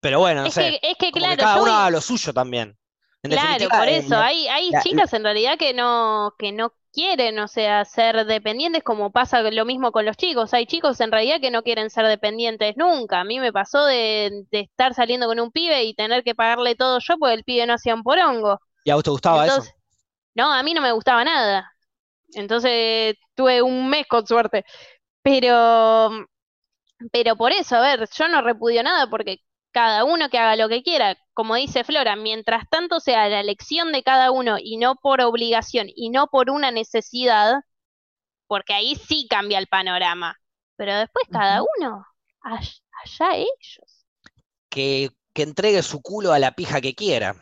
pero bueno, no Es sé, que, es que que cada uno haga lo suyo también. En Claro, por eso, la- hay, hay la- chicas en realidad que no, que no quieren, o sea, ser dependientes, como pasa lo mismo con los chicos. Hay chicos en realidad que no quieren ser dependientes nunca. A mí me pasó de, de estar saliendo con un pibe y tener que pagarle todo yo porque el pibe no hacía un porongo. ¿Y a vos te gustaba eso? No, a mí no me gustaba nada. Entonces tuve un mes con suerte. Pero, pero por eso, a ver, yo no repudio nada porque cada uno que haga lo que quiera. Como dice Flora, mientras tanto sea la elección de cada uno y no por obligación y no por una necesidad, porque ahí sí cambia el panorama. Pero después cada uno, all- allá ellos, Que, que entregue su culo a la pija que quiera.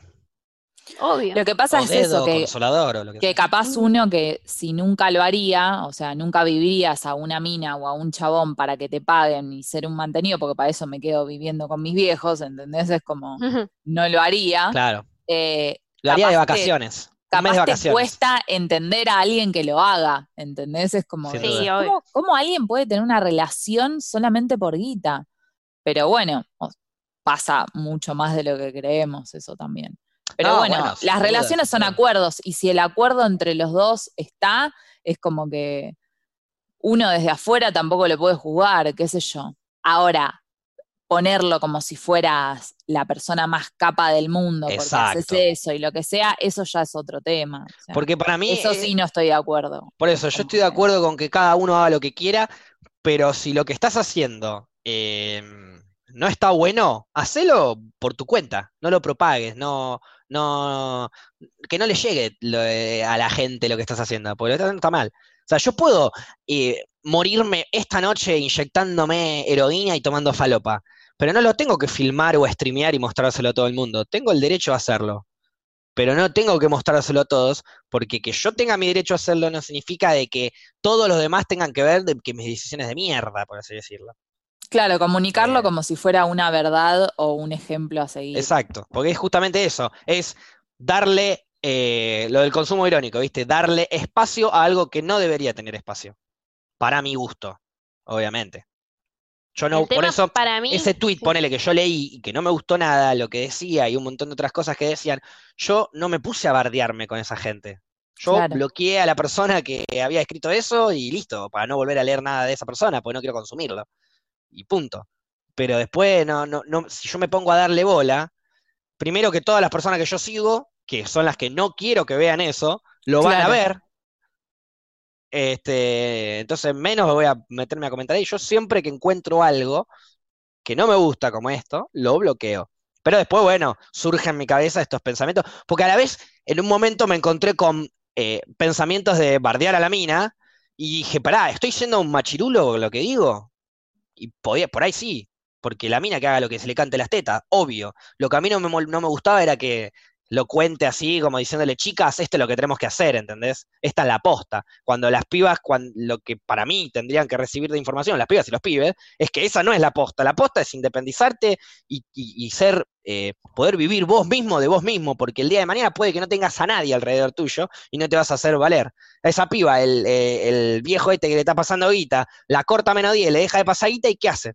Obvio. Lo que pasa o es dedo eso, que, consolador o lo que capaz uno que si nunca lo haría, o sea, nunca vivirías a una mina o a un chabón para que te paguen y ser un mantenido, porque para eso me quedo viviendo con mis viejos, ¿entendés? Es como, no lo haría. Claro. Eh, Lo haría de capaz te- vacaciones. Mes de capaz te vacaciones. cuesta entender a alguien que lo haga, ¿entendés? Es como, Sí. ¿cómo, cómo alguien puede tener una relación solamente por guita? Pero bueno, pasa mucho más de lo que creemos eso también. Pero No, bueno, las relaciones son acuerdos y si el acuerdo entre los dos está, es como que uno desde afuera tampoco le puede juzgar, qué sé yo. Ahora, ponerlo como si fueras la persona más capa del mundo porque haces eso y lo que sea, eso ya es otro tema. o sea, Porque para mí, eso sí no estoy de acuerdo. por eso, yo estoy de acuerdo con que cada uno haga lo que quiera, pero si lo que estás haciendo eh, no está bueno, hacelo por tu cuenta, no lo propagues, no, no, que no le llegue lo, eh, a la gente lo que estás haciendo, porque lo estás haciendo está mal. O sea, yo puedo eh, morirme esta noche inyectándome heroína y tomando falopa, pero no lo tengo que filmar o streamear y mostrárselo a todo el mundo. Tengo el derecho a hacerlo, pero no tengo que mostrárselo a todos, porque que yo tenga mi derecho a hacerlo no significa de que todos los demás tengan que ver de que mis decisiones de mierda, por así decirlo. Claro, comunicarlo Eh, como si fuera una verdad o un ejemplo a seguir. Exacto, porque es justamente eso, es darle eh, lo del consumo irónico, ¿viste? Darle espacio a algo que no debería tener espacio, para mi gusto, obviamente. Yo no, por eso, para mí, ese tweet, ponele que yo leí y que no me gustó nada lo que decía y un montón de otras cosas que decían, yo no me puse a bardearme con esa gente. Yo Claro. bloqueé a la persona que había escrito eso y listo, para no volver a leer nada de esa persona, porque no quiero consumirlo. Y punto. Pero después, no, no, no, si yo me pongo a darle bola, primero que todas las personas que yo sigo, que son las que no quiero que vean eso, lo van a ver. Este, entonces menos voy a meterme a comentar ahí. Yo siempre que encuentro algo que no me gusta como esto, lo bloqueo. Pero después, bueno, surgen en mi cabeza estos pensamientos, porque a la vez en un momento me encontré con eh, pensamientos de bardear a la mina y dije, pará, ¿estoy siendo un machirulo lo que digo? Y podía, por ahí sí, porque la mina que haga lo que se le cante las tetas, obvio. Lo que a mí no me, no me gustaba era que lo cuente así, como diciéndole, chicas, esto es lo que tenemos que hacer, ¿entendés? Esta es la posta. Cuando las pibas, lo que para mí tendrían que recibir de información, las pibas y los pibes, es que esa no es la posta. La posta es independizarte y ser, eh, poder vivir vos mismo de vos mismo, porque el día de mañana puede que no tengas a nadie alrededor tuyo y no te vas a hacer valer. A esa piba, el, eh, el viejo este que le está pasando guita, la corta menos 10, le deja de pasar guita y ¿qué hace?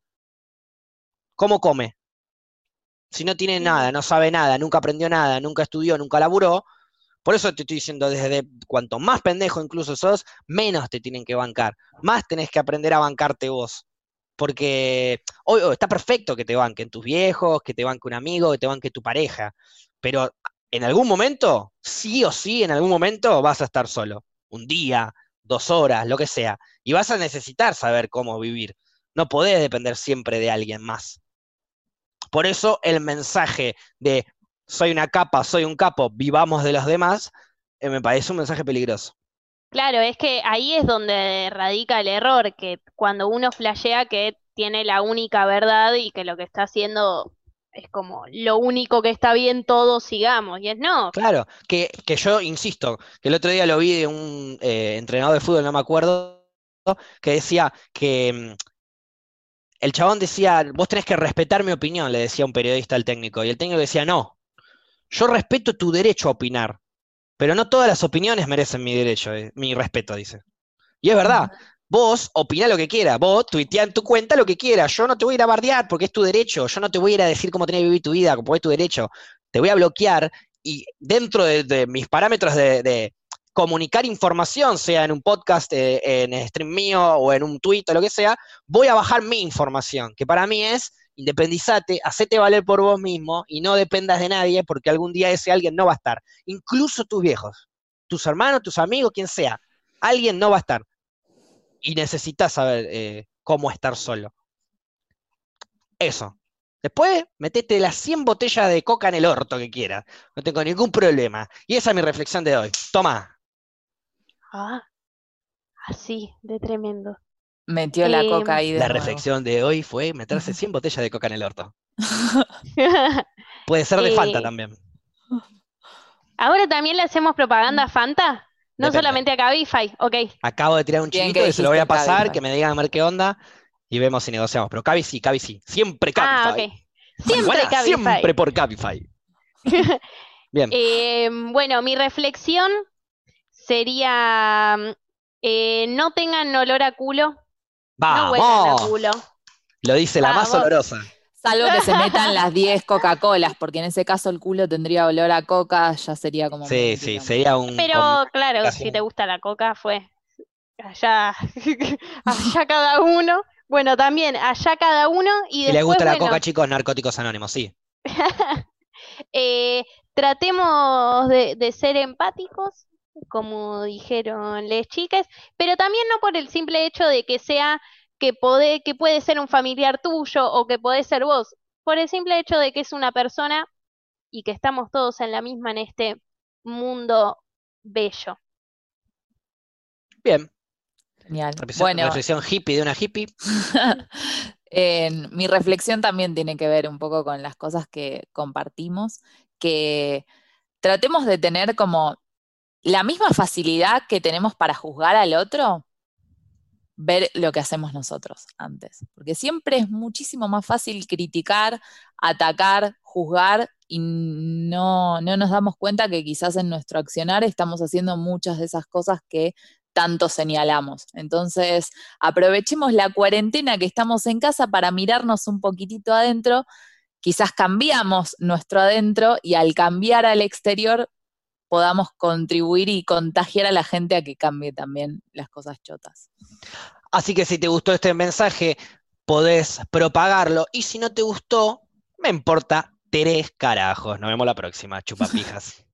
¿Cómo come? Si no tiene nada, no sabe nada, nunca aprendió nada, nunca estudió, nunca laburó. Por eso te estoy diciendo, desde cuanto más pendejo incluso sos, menos te tienen que bancar. Más tenés que aprender a bancarte vos. Porque hoy está perfecto que te banquen tus viejos, que te banque un amigo, que te banque tu pareja. Pero en algún momento, sí o sí, en algún momento vas a estar solo. Un día, dos horas, lo que sea. Y vas a necesitar saber cómo vivir. No podés depender siempre de alguien más. Por eso el mensaje de soy una capa, soy un capo, vivamos de los demás, eh, me parece un mensaje peligroso. Claro, es que ahí es donde radica el error, que cuando uno flashea que tiene la única verdad y que lo que está haciendo es como lo único que está bien, todos sigamos. Y es no, Claro, que, que yo insisto, que el otro día lo vi de un eh, entrenador de fútbol, no me acuerdo, que decía que mm, el chabón decía, vos tenés que respetar mi opinión, le decía un periodista al técnico, y el técnico decía, no, yo respeto tu derecho a opinar, pero no todas las opiniones merecen mi derecho, eh, mi respeto, dice. Y es verdad, vos opinás lo que quieras, vos tuiteá en tu cuenta lo que quieras, yo no te voy a ir a bardear porque es tu derecho, yo no te voy a ir a decir cómo tenés que vivir tu vida, porque es tu derecho, te voy a bloquear y dentro de, de mis parámetros de, de comunicar información, sea en un podcast, eh, en stream mío o en un tweet o lo que sea, voy a bajar mi información, que para mí es independizate, hacete valer por vos mismo y no dependas de nadie porque algún día ese alguien no va a estar. Incluso tus viejos, tus hermanos, tus amigos, quien sea, alguien no va a estar. Y necesitas saber eh, cómo estar solo. Eso. Después, metete las 100 botellas de coca en el orto que quieras. No tengo ningún problema. Y esa es mi reflexión de hoy. Toma. Ah, así, de tremendo. Metió la Eh, coca ahí de La nuevo. reflexión de hoy fue meterse 100 botellas de coca en el orto. [LAUGHS] Puede ser de Eh, Fanta también. Ahora también le hacemos propaganda a Fanta, no Depende. solamente a Cabify, ok. Acabo de tirar un Bien chiquito y se lo voy a pasar, Cabify. que me digan a ver qué onda y vemos si negociamos. Pero Cavi sí, Cavi sí. Siempre Ah, Cabify. ok. Siempre Marihuana, Cabify. Siempre por Cabify. [LAUGHS] Bien. Eh, bueno, mi reflexión sería, mm, eh, no tengan olor a culo, no huelan a ¡Vamos! culo. Lo dice la más Vamos. olorosa. Salvo que se metan las 10 Coca-Colas, porque en ese caso el culo tendría olor a coca, ya sería como. Sí, sí, sería un. Pero claro, casi si te gusta la coca, fue allá, [LAUGHS] allá cada uno. Bueno, también allá cada uno y Si después, gusta la bueno, coca, chicos, narcóticos anónimos, sí. [LAUGHS] eh, tratemos de, de ser empáticos, como dijeron las chicas, pero también no por el simple hecho de que sea que puede, que puede ser un familiar tuyo o que puede ser vos, por el simple hecho de que es una persona y que estamos todos en la misma en este mundo bello. Bien. Genial. Reflexión, Bueno, reflexión hippie de una hippie. [LAUGHS] en- mi reflexión también tiene que ver un poco con las cosas que compartimos, que tratemos de tener como la misma facilidad que tenemos para juzgar al otro, ver lo que hacemos nosotros antes. Porque siempre es muchísimo más fácil criticar, atacar, juzgar y no, no nos damos cuenta que quizás en nuestro accionar estamos haciendo muchas de esas cosas que tanto señalamos. Entonces, aprovechemos la cuarentena que estamos en casa para mirarnos un poquitito adentro. Quizás cambiamos nuestro adentro y al cambiar al exterior podamos contribuir y contagiar a la gente a que cambie también las cosas chotas. Así que si te gustó este mensaje, podés propagarlo. Y si no te gustó, me importa tres carajos. Nos vemos la próxima, chupapijas. [LAUGHS]